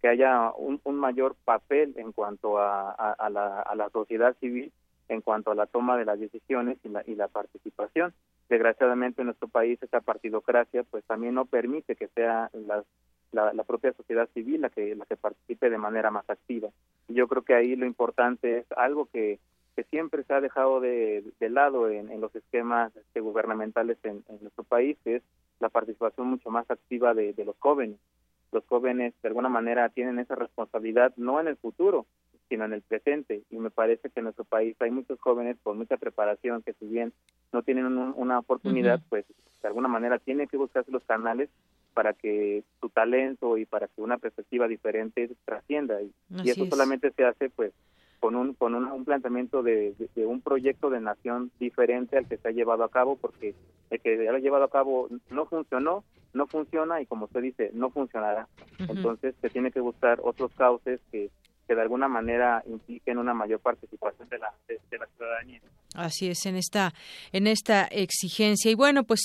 haya un, mayor papel en cuanto a, a, la, a, la, sociedad civil, en cuanto a la toma de las decisiones y la, y la participación. Desgraciadamente en nuestro país esa partidocracia pues también no permite que sea la, la, propia sociedad civil la que, la que participe de manera más activa. Yo creo que ahí lo importante es algo que que siempre se ha dejado de, lado en, los esquemas este, gubernamentales en, nuestro país, que es la participación mucho más activa de, los jóvenes. Los jóvenes, de alguna manera, tienen esa responsabilidad no en el futuro, sino en el presente. Y me parece que en nuestro país hay muchos jóvenes con mucha preparación que si bien no tienen una oportunidad, pues de alguna manera tienen que buscarse los canales para que su talento y para que una perspectiva diferente trascienda. Y, eso solamente se hace pues con un con un, planteamiento de, un proyecto de nación diferente al que se ha llevado a cabo porque el que se ha llevado a cabo no funcionó no funciona y como usted dice no funcionará. Entonces se tiene que buscar otros cauces que que de alguna manera impliquen una mayor participación de la, de, la ciudadanía. Así es, en esta, en esta exigencia. Y bueno, pues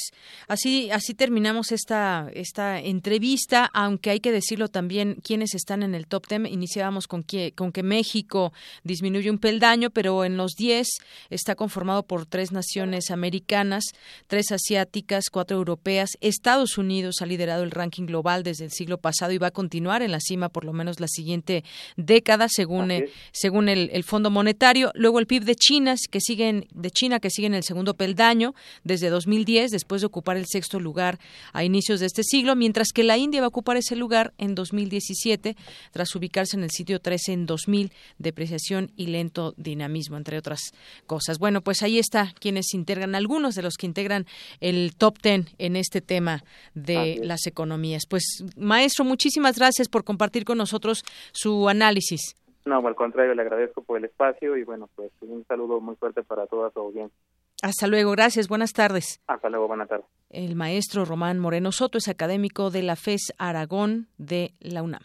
así, así terminamos esta, esta entrevista, aunque hay que decirlo también, quienes están en el top 10. Iniciábamos con que, con que México disminuye un peldaño, pero en los 10 está conformado por tres naciones americanas, tres asiáticas, cuatro europeas. Estados Unidos ha liderado el ranking global desde el siglo pasado y va a continuar en la cima por lo menos la siguiente década, según, eh, según el, el Fondo Monetario. Luego el PIB de China, que sigue de China que sigue en el segundo peldaño desde 2010, después de ocupar el sexto lugar a inicios de este siglo, mientras que la India va a ocupar ese lugar en 2017, tras ubicarse en el sitio 13 en 2000, depreciación y lento dinamismo, entre otras cosas. Bueno, pues ahí está quienes integran, algunos de los que integran el top 10 en este tema de las economías. Pues, maestro, muchísimas gracias por compartir con nosotros su análisis. No, al contrario, le agradezco por el espacio y bueno, pues un saludo muy fuerte para toda su audiencia. Hasta luego, gracias, buenas tardes. Hasta luego, buenas tardes. El maestro Román Moreno Soto es académico de la FES Aragón de la UNAM.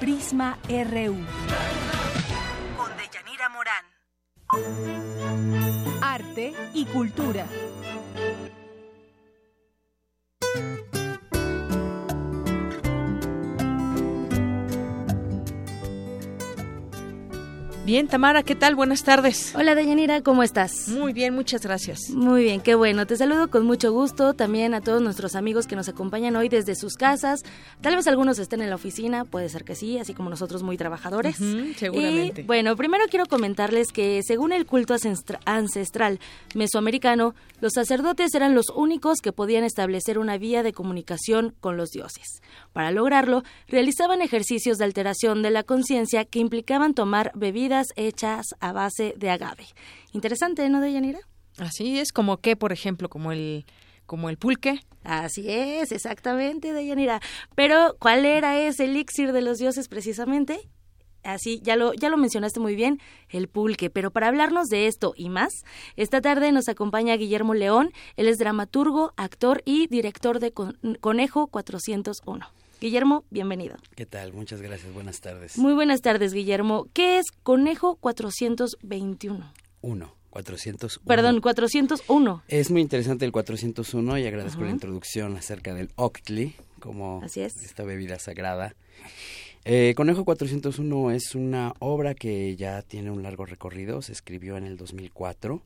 Prisma RU. Con Deyanira Morán. Arte y cultura. Bien, Tamara, ¿qué tal? Buenas tardes. Hola, Deyanira, ¿cómo estás? Muy bien, muchas gracias. Muy bien, qué bueno. Te saludo con mucho gusto también a todos nuestros amigos que nos acompañan hoy desde sus casas. Tal vez algunos estén en la oficina, puede ser que sí, así como nosotros muy trabajadores. seguramente. Y, bueno, primero quiero comentarles que según el culto ancestral mesoamericano, los sacerdotes eran los únicos que podían establecer una vía de comunicación con los dioses. Para lograrlo, realizaban ejercicios de alteración de la conciencia que implicaban tomar bebidas hechas a base de agave. Interesante, ¿no, Deyanira? Así es, como que, por ejemplo, como el como el pulque. Así es, exactamente, Deyanira. Pero, ¿cuál era ese elixir de los dioses precisamente? Así, ya lo, ya lo mencionaste muy bien, el pulque. Pero para hablarnos de esto y más, esta tarde nos acompaña Guillermo León. Él es dramaturgo, actor y director de Conejo 401. Guillermo, bienvenido. ¿Qué tal? Muchas gracias. Buenas tardes. Muy buenas tardes, Guillermo. ¿Qué es Conejo 421? Uno. 401. Perdón, 401. Es muy interesante el 401 y agradezco la introducción acerca del Octli como esta bebida sagrada. Eh, Conejo 401 es una obra que ya tiene un largo recorrido, se escribió en el 2004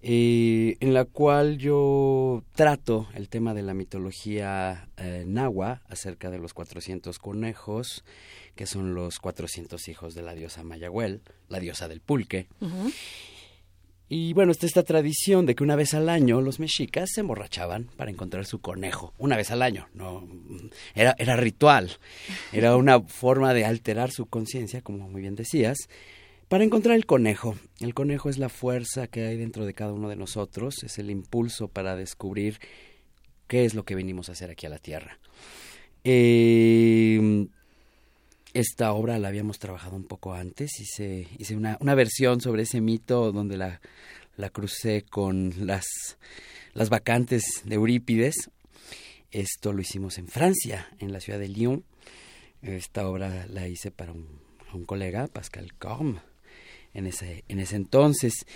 eh, en la cual yo trato el tema de la mitología eh, nahua acerca de los 400 conejos, que son los 400 hijos de la diosa Mayahuel, la diosa del pulque. Y bueno, está esta tradición de que una vez al año los mexicas se emborrachaban para encontrar su conejo. Una vez al año, no era, era ritual, era una forma de alterar su conciencia, como muy bien decías, para encontrar el conejo. El conejo es la fuerza que hay dentro de cada uno de nosotros, es el impulso para descubrir qué es lo que venimos a hacer aquí a la Tierra. Eh, esta obra la habíamos trabajado un poco antes, hice, hice una, versión sobre ese mito donde la, crucé con las, vacantes de Eurípides. Esto lo hicimos en Francia, en la ciudad de Lyon. Esta obra la hice para un, un colega, Pascal Corme en ese, en ese entonces.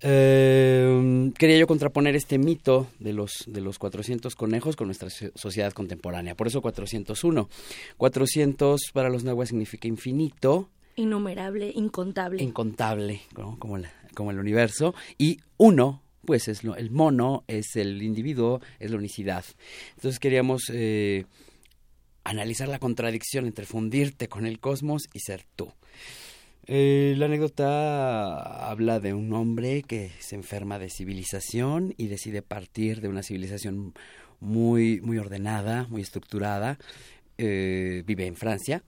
Em, quería yo contraponer este mito de los, de los 400 conejos con nuestra sociedad contemporánea, por eso 401. 400 para los nahuas significa infinito. Innumerable, incontable. Incontable, como, como el universo. Y uno, pues es lo, el mono, es el individuo, es la unicidad. Entonces queríamos... Eh, analizar la contradicción entre fundirte con el cosmos y ser tú. Eh, la anécdota habla de un hombre que se enferma de civilización y decide partir de una civilización muy, muy ordenada, muy estructurada. Eh, vive en Francia,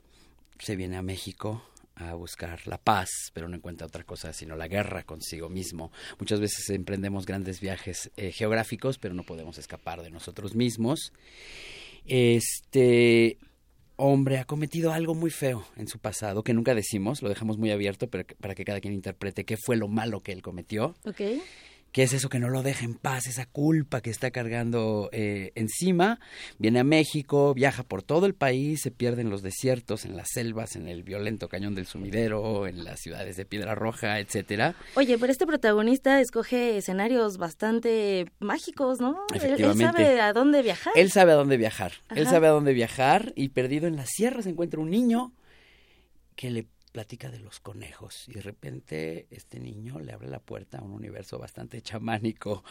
se viene a México a buscar la paz, pero no encuentra otra cosa sino la guerra consigo mismo. Muchas veces emprendemos grandes viajes eh, geográficos, pero no podemos escapar de nosotros mismos. Este hombre ha cometido algo muy feo en su pasado, que nunca decimos, lo dejamos muy abierto para que cada quien interprete qué fue lo malo que él cometió. ¿Qué es eso que no lo deja en paz, esa culpa que está cargando eh, encima? Viene a México, viaja por todo el país, se pierde en los desiertos, en las selvas, en el violento cañón del sumidero, en las ciudades de Piedra Roja, etcétera. Oye, pero este protagonista escoge escenarios bastante mágicos, ¿no? Efectivamente. Él, sabe a dónde viajar. Él sabe a dónde viajar. Él sabe a dónde viajar y perdido en las sierras encuentra un niño que le platica de los conejos y de repente este niño le abre la puerta a un universo bastante chamánico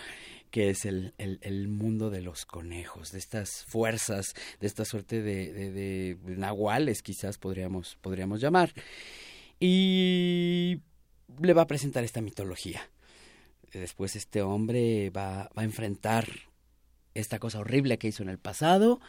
que es el, el, mundo de los conejos, de estas fuerzas, de esta suerte de, de, nahuales quizás podríamos, podríamos llamar. Y le va a presentar esta mitología. Después este hombre va, va a enfrentar esta cosa horrible que hizo en el pasado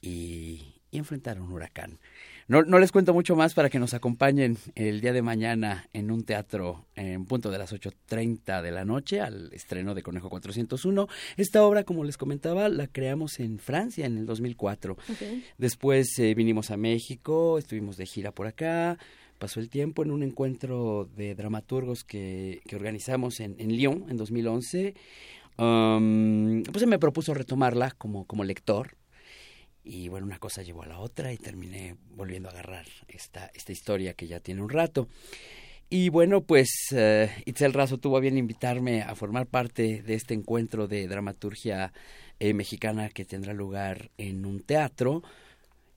y, y enfrentar un huracán. No, no les cuento mucho más para que nos acompañen el día de mañana en un teatro en punto de las 8.30 de la noche al estreno de Conejo 401. Esta obra, como les comentaba, la creamos en Francia en el 2004. Después eh, vinimos a México, estuvimos de gira por acá. Pasó el tiempo en un encuentro de dramaturgos que, que organizamos en, en Lyon en 2011. Um, pues se me propuso retomarla como, como lector y bueno, una cosa llevó a la otra y terminé volviendo a agarrar esta, esta historia que ya tiene un rato. Y bueno, pues uh, Itzel Razo tuvo a bien invitarme a formar parte de este encuentro de dramaturgia eh, mexicana que tendrá lugar en un teatro.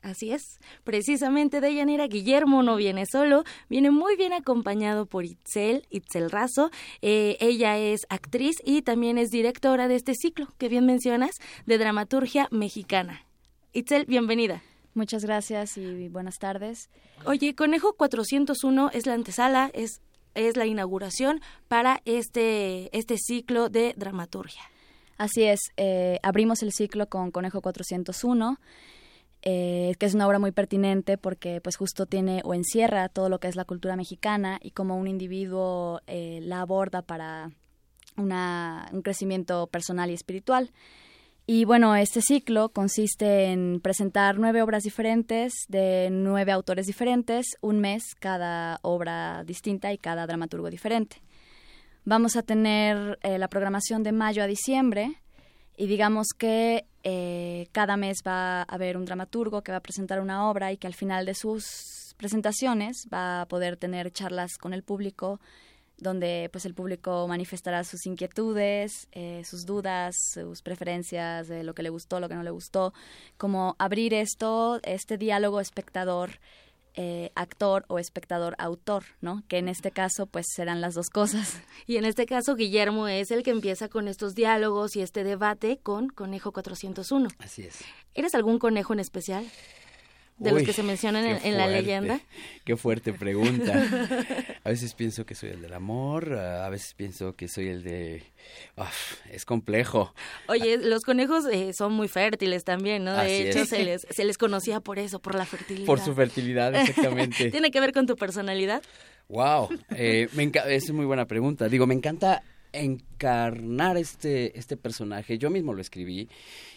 Así es, precisamente de Yanira Guillermo no viene solo, viene muy bien acompañado por Itzel, Itzel Razo. Eh, ella es actriz y también es directora de este ciclo que bien mencionas de dramaturgia mexicana. Itzel, bienvenida. Muchas gracias y buenas tardes. Oye, Conejo 401 es la antesala, es, es la inauguración para este, este ciclo de dramaturgia. Así es, eh, abrimos el ciclo con Conejo 401. Eh, que es una obra muy pertinente porque pues justo tiene o encierra todo lo que es la cultura mexicana y como un individuo eh, la aborda para una, un crecimiento personal y espiritual. Y bueno, este ciclo consiste en presentar nueve obras diferentes de nueve autores diferentes, un mes cada obra distinta y cada dramaturgo diferente. Vamos a tener eh, la programación de mayo a diciembre y digamos que eh, cada mes va a haber un dramaturgo que va a presentar una obra y que al final de sus presentaciones va a poder tener charlas con el público donde pues el público manifestará sus inquietudes, eh, sus dudas, sus preferencias, de lo que le gustó, lo que no le gustó, como abrir esto, este diálogo espectador. Eh, actor o espectador autor, ¿no? Que en este caso pues serán las dos cosas. Y en este caso Guillermo es el que empieza con estos diálogos y este debate con Conejo 401. Así es. ¿Eres algún conejo en especial? De los que se mencionan en, la leyenda? Qué fuerte pregunta. *laughs* A veces pienso que soy el del amor, a veces pienso que soy el de... es complejo. Oye, los conejos eh, son muy fértiles también, ¿no? De hecho, se les, se les conocía por eso, por la fertilidad. Por su fertilidad, exactamente. *laughs* ¿Tiene que ver con tu personalidad? Wow, *laughs* eh, me es muy buena pregunta. Digo, me encanta encarnar este, este personaje. Yo mismo lo escribí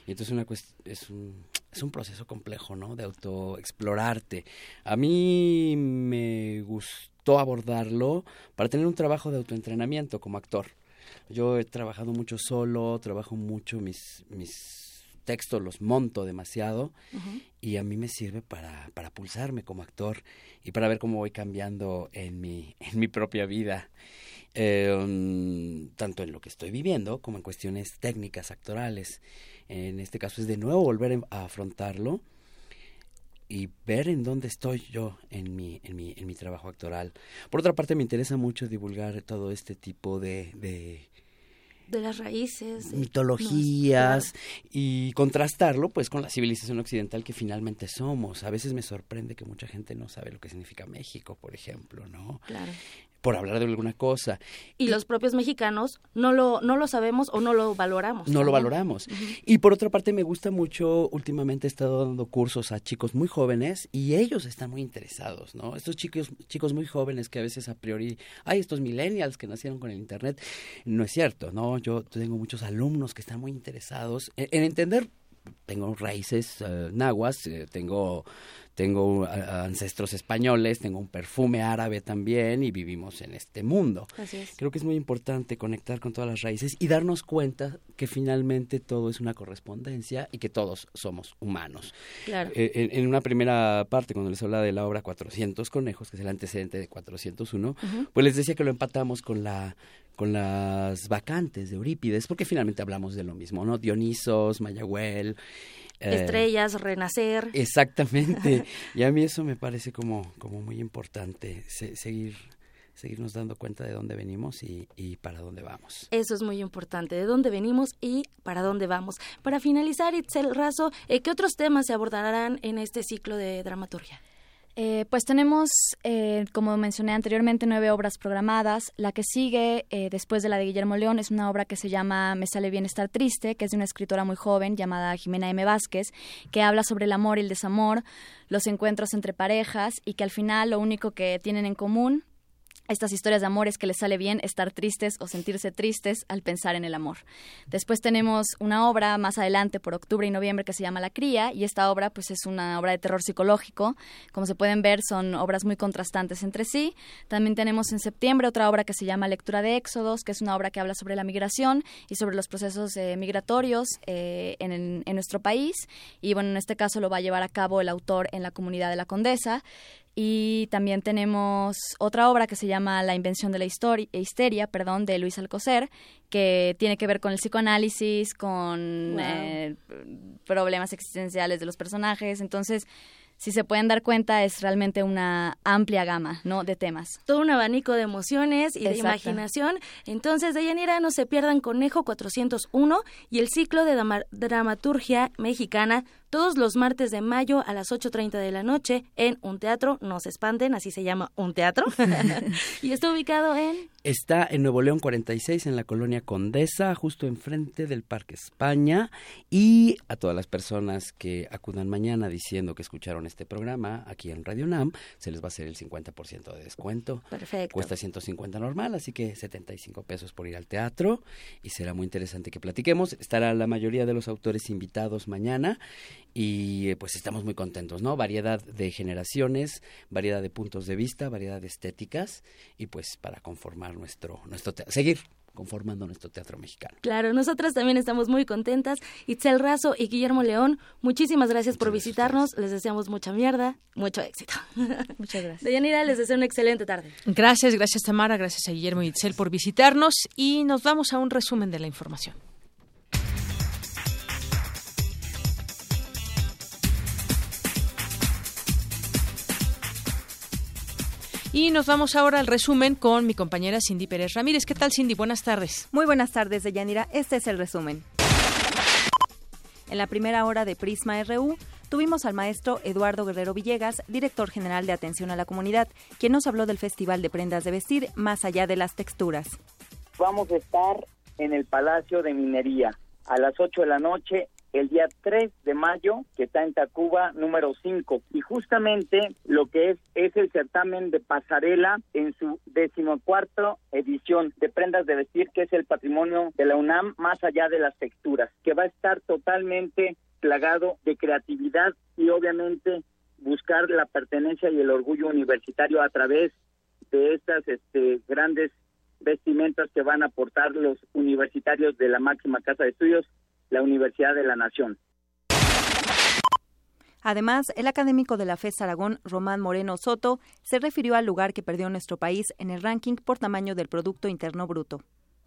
y entonces una es, un, es un proceso complejo, ¿no? De autoexplorarte. A mí me gustó abordarlo para tener un trabajo de autoentrenamiento como actor. Yo he trabajado mucho solo, trabajo mucho mis, mis textos, los monto demasiado y a mí me sirve para, para pulsarme como actor y para ver cómo voy cambiando en mi, *laughs* en mi propia vida eh, tanto en lo que estoy viviendo como en cuestiones técnicas, actorales. En este caso es de nuevo volver a afrontarlo y ver en dónde estoy yo en mi, en mi, en mi trabajo actoral. Por otra parte, me interesa mucho divulgar todo este tipo de, de de las raíces, mitologías y contrastarlo pues con la civilización occidental que finalmente somos. A veces me sorprende que mucha gente no sabe lo que significa México, por ejemplo, ¿no? Claro por hablar de alguna cosa. Y, los propios mexicanos no lo, no lo sabemos o no lo valoramos. No lo valoramos. Y por otra parte me gusta mucho, últimamente he estado dando cursos a chicos muy jóvenes y ellos están muy interesados, ¿no? Estos chicos, chicos muy jóvenes que a veces a priori, hay estos millennials que nacieron con el Internet, no es cierto, ¿no? Yo tengo muchos alumnos que están muy interesados en, entender tengo raíces uh, nahuas, eh, tengo tengo ancestros españoles, tengo un perfume árabe también y vivimos en este mundo. Creo que es muy importante conectar con todas las raíces y darnos cuenta que finalmente todo es una correspondencia y que todos somos humanos. Eh, en, una primera parte, cuando les hablaba de la obra 400 conejos, que es el antecedente de 401, pues les decía que lo empatamos con la con las vacantes de Eurípides, porque finalmente hablamos de lo mismo, ¿no? Dionisos, Mayagüel, eh, estrellas, renacer. Exactamente. *laughs* y a mí eso me parece como, como muy importante, seguir seguirnos dando cuenta de dónde venimos y, y, para dónde vamos. Eso es muy importante, de dónde venimos y para dónde vamos. Para finalizar, Itzel Razo, eh, ¿qué otros temas se abordarán en este ciclo de dramaturgia? Eh, pues tenemos, eh, como mencioné anteriormente, nueve obras programadas. La que sigue eh, después de la de Guillermo León es una obra que se llama Me sale bien estar triste, que es de una escritora muy joven llamada Jimena M. Vázquez, que habla sobre el amor y el desamor, los encuentros entre parejas y que al final lo único que tienen en común estas historias de amores que les sale bien estar tristes o sentirse tristes al pensar en el amor. Después tenemos una obra más adelante por octubre y noviembre que se llama La Cría y esta obra pues es una obra de terror psicológico. Como se pueden ver son obras muy contrastantes entre sí. También tenemos en septiembre otra obra que se llama Lectura de Éxodos, que es una obra que habla sobre la migración y sobre los procesos eh, migratorios eh, en, en nuestro país. Y bueno, en este caso lo va a llevar a cabo el autor en la comunidad de la Condesa. Y también tenemos otra obra que se llama La invención de la historia, histeria, perdón, de Luis Alcocer, que tiene que ver con el psicoanálisis, con eh, problemas existenciales de los personajes. Entonces, si se pueden dar cuenta, es realmente una amplia gama ¿no? de temas. Todo un abanico de emociones y de imaginación. Entonces, Deyanira, no se pierdan Conejo 401 y el ciclo de dramaturgia mexicana todos los martes de mayo a las 8.30 de la noche en un teatro, no se espanten, así se llama un teatro. *laughs* *laughs* y está ubicado en... Está en Nuevo León 46, en la colonia Condesa, justo enfrente del Parque España. Y a todas las personas que acudan mañana diciendo que escucharon este programa aquí en Radio NAM, se les va a hacer el 50% de descuento. Perfecto. Cuesta 150 normal, así que 75 pesos por ir al teatro. Y será muy interesante que platiquemos. Estará la mayoría de los autores invitados mañana y eh, pues estamos muy contentos, ¿no? Variedad de generaciones, variedad de puntos de vista, variedad de estéticas y pues para conformar nuestro nuestro seguir conformando nuestro teatro mexicano. Claro, nosotras también estamos muy contentas. Itzel Razo y Guillermo León, muchísimas gracias por visitarnos. Les deseamos mucha mierda, mucho éxito. *laughs* Muchas gracias. Deyanira, les deseo una excelente tarde. Gracias, gracias Tamara, gracias a Guillermo y Itzel por visitarnos y nos vamos a un resumen de la información. Y nos vamos ahora al resumen con mi compañera Cindy Pérez Ramírez. ¿Qué tal, Cindy? Buenas tardes. Muy buenas tardes, Deyanira. Este es el resumen. En la primera hora de Prisma RU, tuvimos al maestro Eduardo Guerrero Villegas, director general de Atención a la Comunidad, quien nos habló del Festival de Prendas de Vestir más allá de las texturas. Vamos a estar en el Palacio de Minería a las 8 de la noche el día 3 de mayo, que está en Tacuba número 5. Y justamente lo que es es el certamen de pasarela en su decimocuarto edición de prendas de vestir, que es el patrimonio de la UNAM, más allá de las texturas, que va a estar totalmente plagado de creatividad y obviamente buscar la pertenencia y el orgullo universitario a través de estas este, grandes vestimentas que van a aportar los universitarios de la máxima casa de estudios la Universidad de la Nación. Además, el académico de la FES Aragón, Román Moreno Soto, se refirió al lugar que perdió nuestro país en el ranking por tamaño del Producto Interno Bruto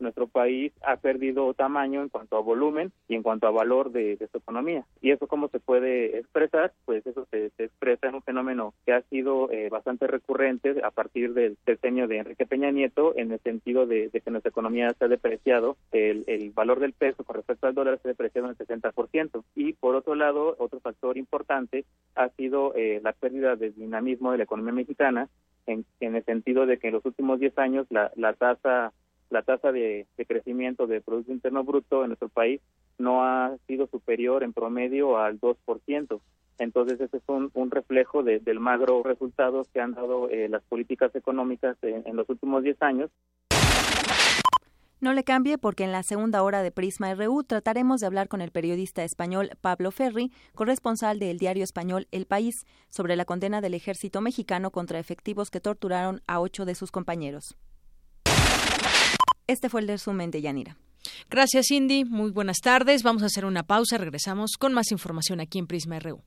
nuestro país ha perdido tamaño en cuanto a volumen y en cuanto a valor de, su economía. ¿Y eso cómo se puede expresar? Pues eso se, expresa en un fenómeno que ha sido eh, bastante recurrente a partir del diseño de Enrique Peña Nieto, en el sentido de, que nuestra economía se ha depreciado, el, valor del peso con respecto al dólar se ha depreciado en el 60%. Y por otro lado, otro factor importante ha sido eh, la pérdida del dinamismo de la economía mexicana, en, el sentido de que en los últimos 10 años la, la tasa la tasa de, crecimiento del Producto Interno Bruto en nuestro país no ha sido superior en promedio al 2%. Entonces, ese es un, reflejo del magro resultados que han dado eh, las políticas económicas en, en los últimos 10 años. No le cambie porque en la segunda hora de Prisma RU trataremos de hablar con el periodista español Pablo Ferri, corresponsal del diario español El País, sobre la condena del ejército mexicano contra efectivos que torturaron a ocho de sus compañeros. Este fue el resumen de Yanira. Gracias, Cindy. Muy buenas tardes. Vamos a hacer una pausa. Regresamos con más información aquí en Prisma RU.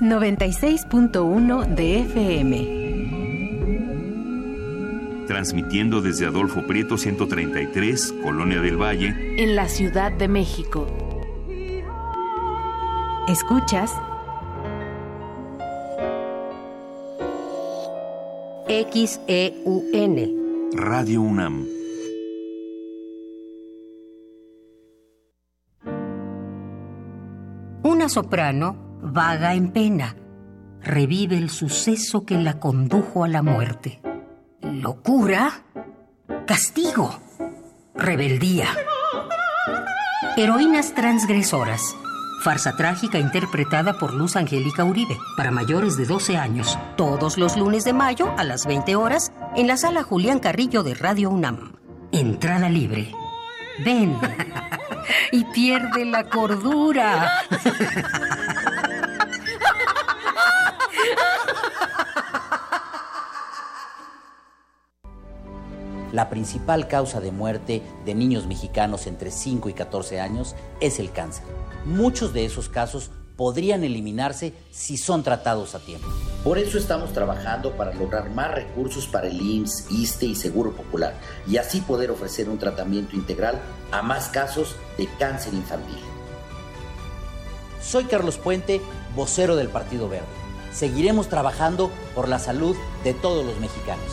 96.1 de FM. Transmitiendo desde Adolfo Prieto 133, Colonia del Valle, en la Ciudad de México. Escuchas XEUN. Radio UNAM. Una soprano vaga en pena, revive el suceso que la condujo a la muerte. Locura, castigo, rebeldía. Heroínas transgresoras. Farsa trágica interpretada por Luz Angélica Uribe para mayores de 12 años. Todos los lunes de mayo a las 20 horas en la sala Julián Carrillo de Radio UNAM. Entrada libre. Ven *laughs* y pierde la cordura. *laughs* la principal causa de muerte de niños mexicanos entre 5 y 14 años es el cáncer. Muchos de esos casos podrían eliminarse si son tratados a tiempo. Por eso estamos trabajando para lograr más recursos para el IMSS, ISTE y Seguro Popular y así poder ofrecer un tratamiento integral a más casos de cáncer infantil. Soy Carlos Puente, vocero del Partido Verde. Seguiremos trabajando por la salud de todos los mexicanos.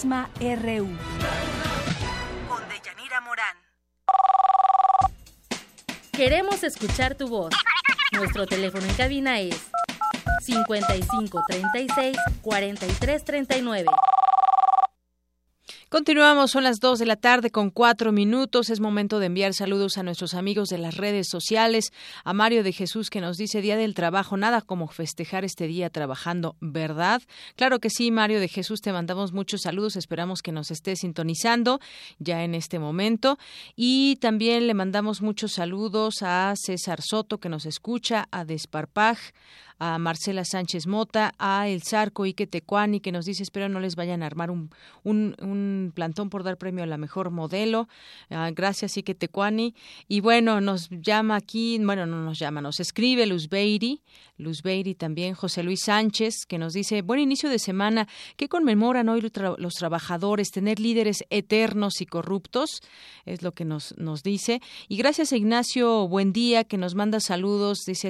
Prisma RU. Con Deyanira Morán. Queremos escuchar tu voz. Nuestro teléfono en cabina es 55 36 43 39. Continuamos, son las 2 de la tarde con cuatro minutos. Es momento de enviar saludos a nuestros amigos de las redes sociales. A Mario de Jesús que nos dice Día del Trabajo, nada como festejar este día trabajando, ¿verdad? Claro que sí, Mario de Jesús, te mandamos muchos saludos. Esperamos que nos estés sintonizando ya en este momento. Y también le mandamos muchos saludos a César Soto que nos escucha, a Desparpaj, a Marcela Sánchez Mota, a El Zarco Ike Tecuani, que nos dice, espero no les vayan a armar un, un, plantón por dar premio a la mejor modelo. Ah, gracias, Ike Tecuani. Y bueno, nos llama aquí, bueno, no nos llama, nos escribe Luz Beiri, Luz Beiri también, José Luis Sánchez, que nos dice, buen inicio de semana, ¿qué conmemoran hoy los trabajadores? Tener líderes eternos y corruptos, es lo que nos, nos dice. Y gracias a Ignacio Buen Día, que nos manda saludos, dice,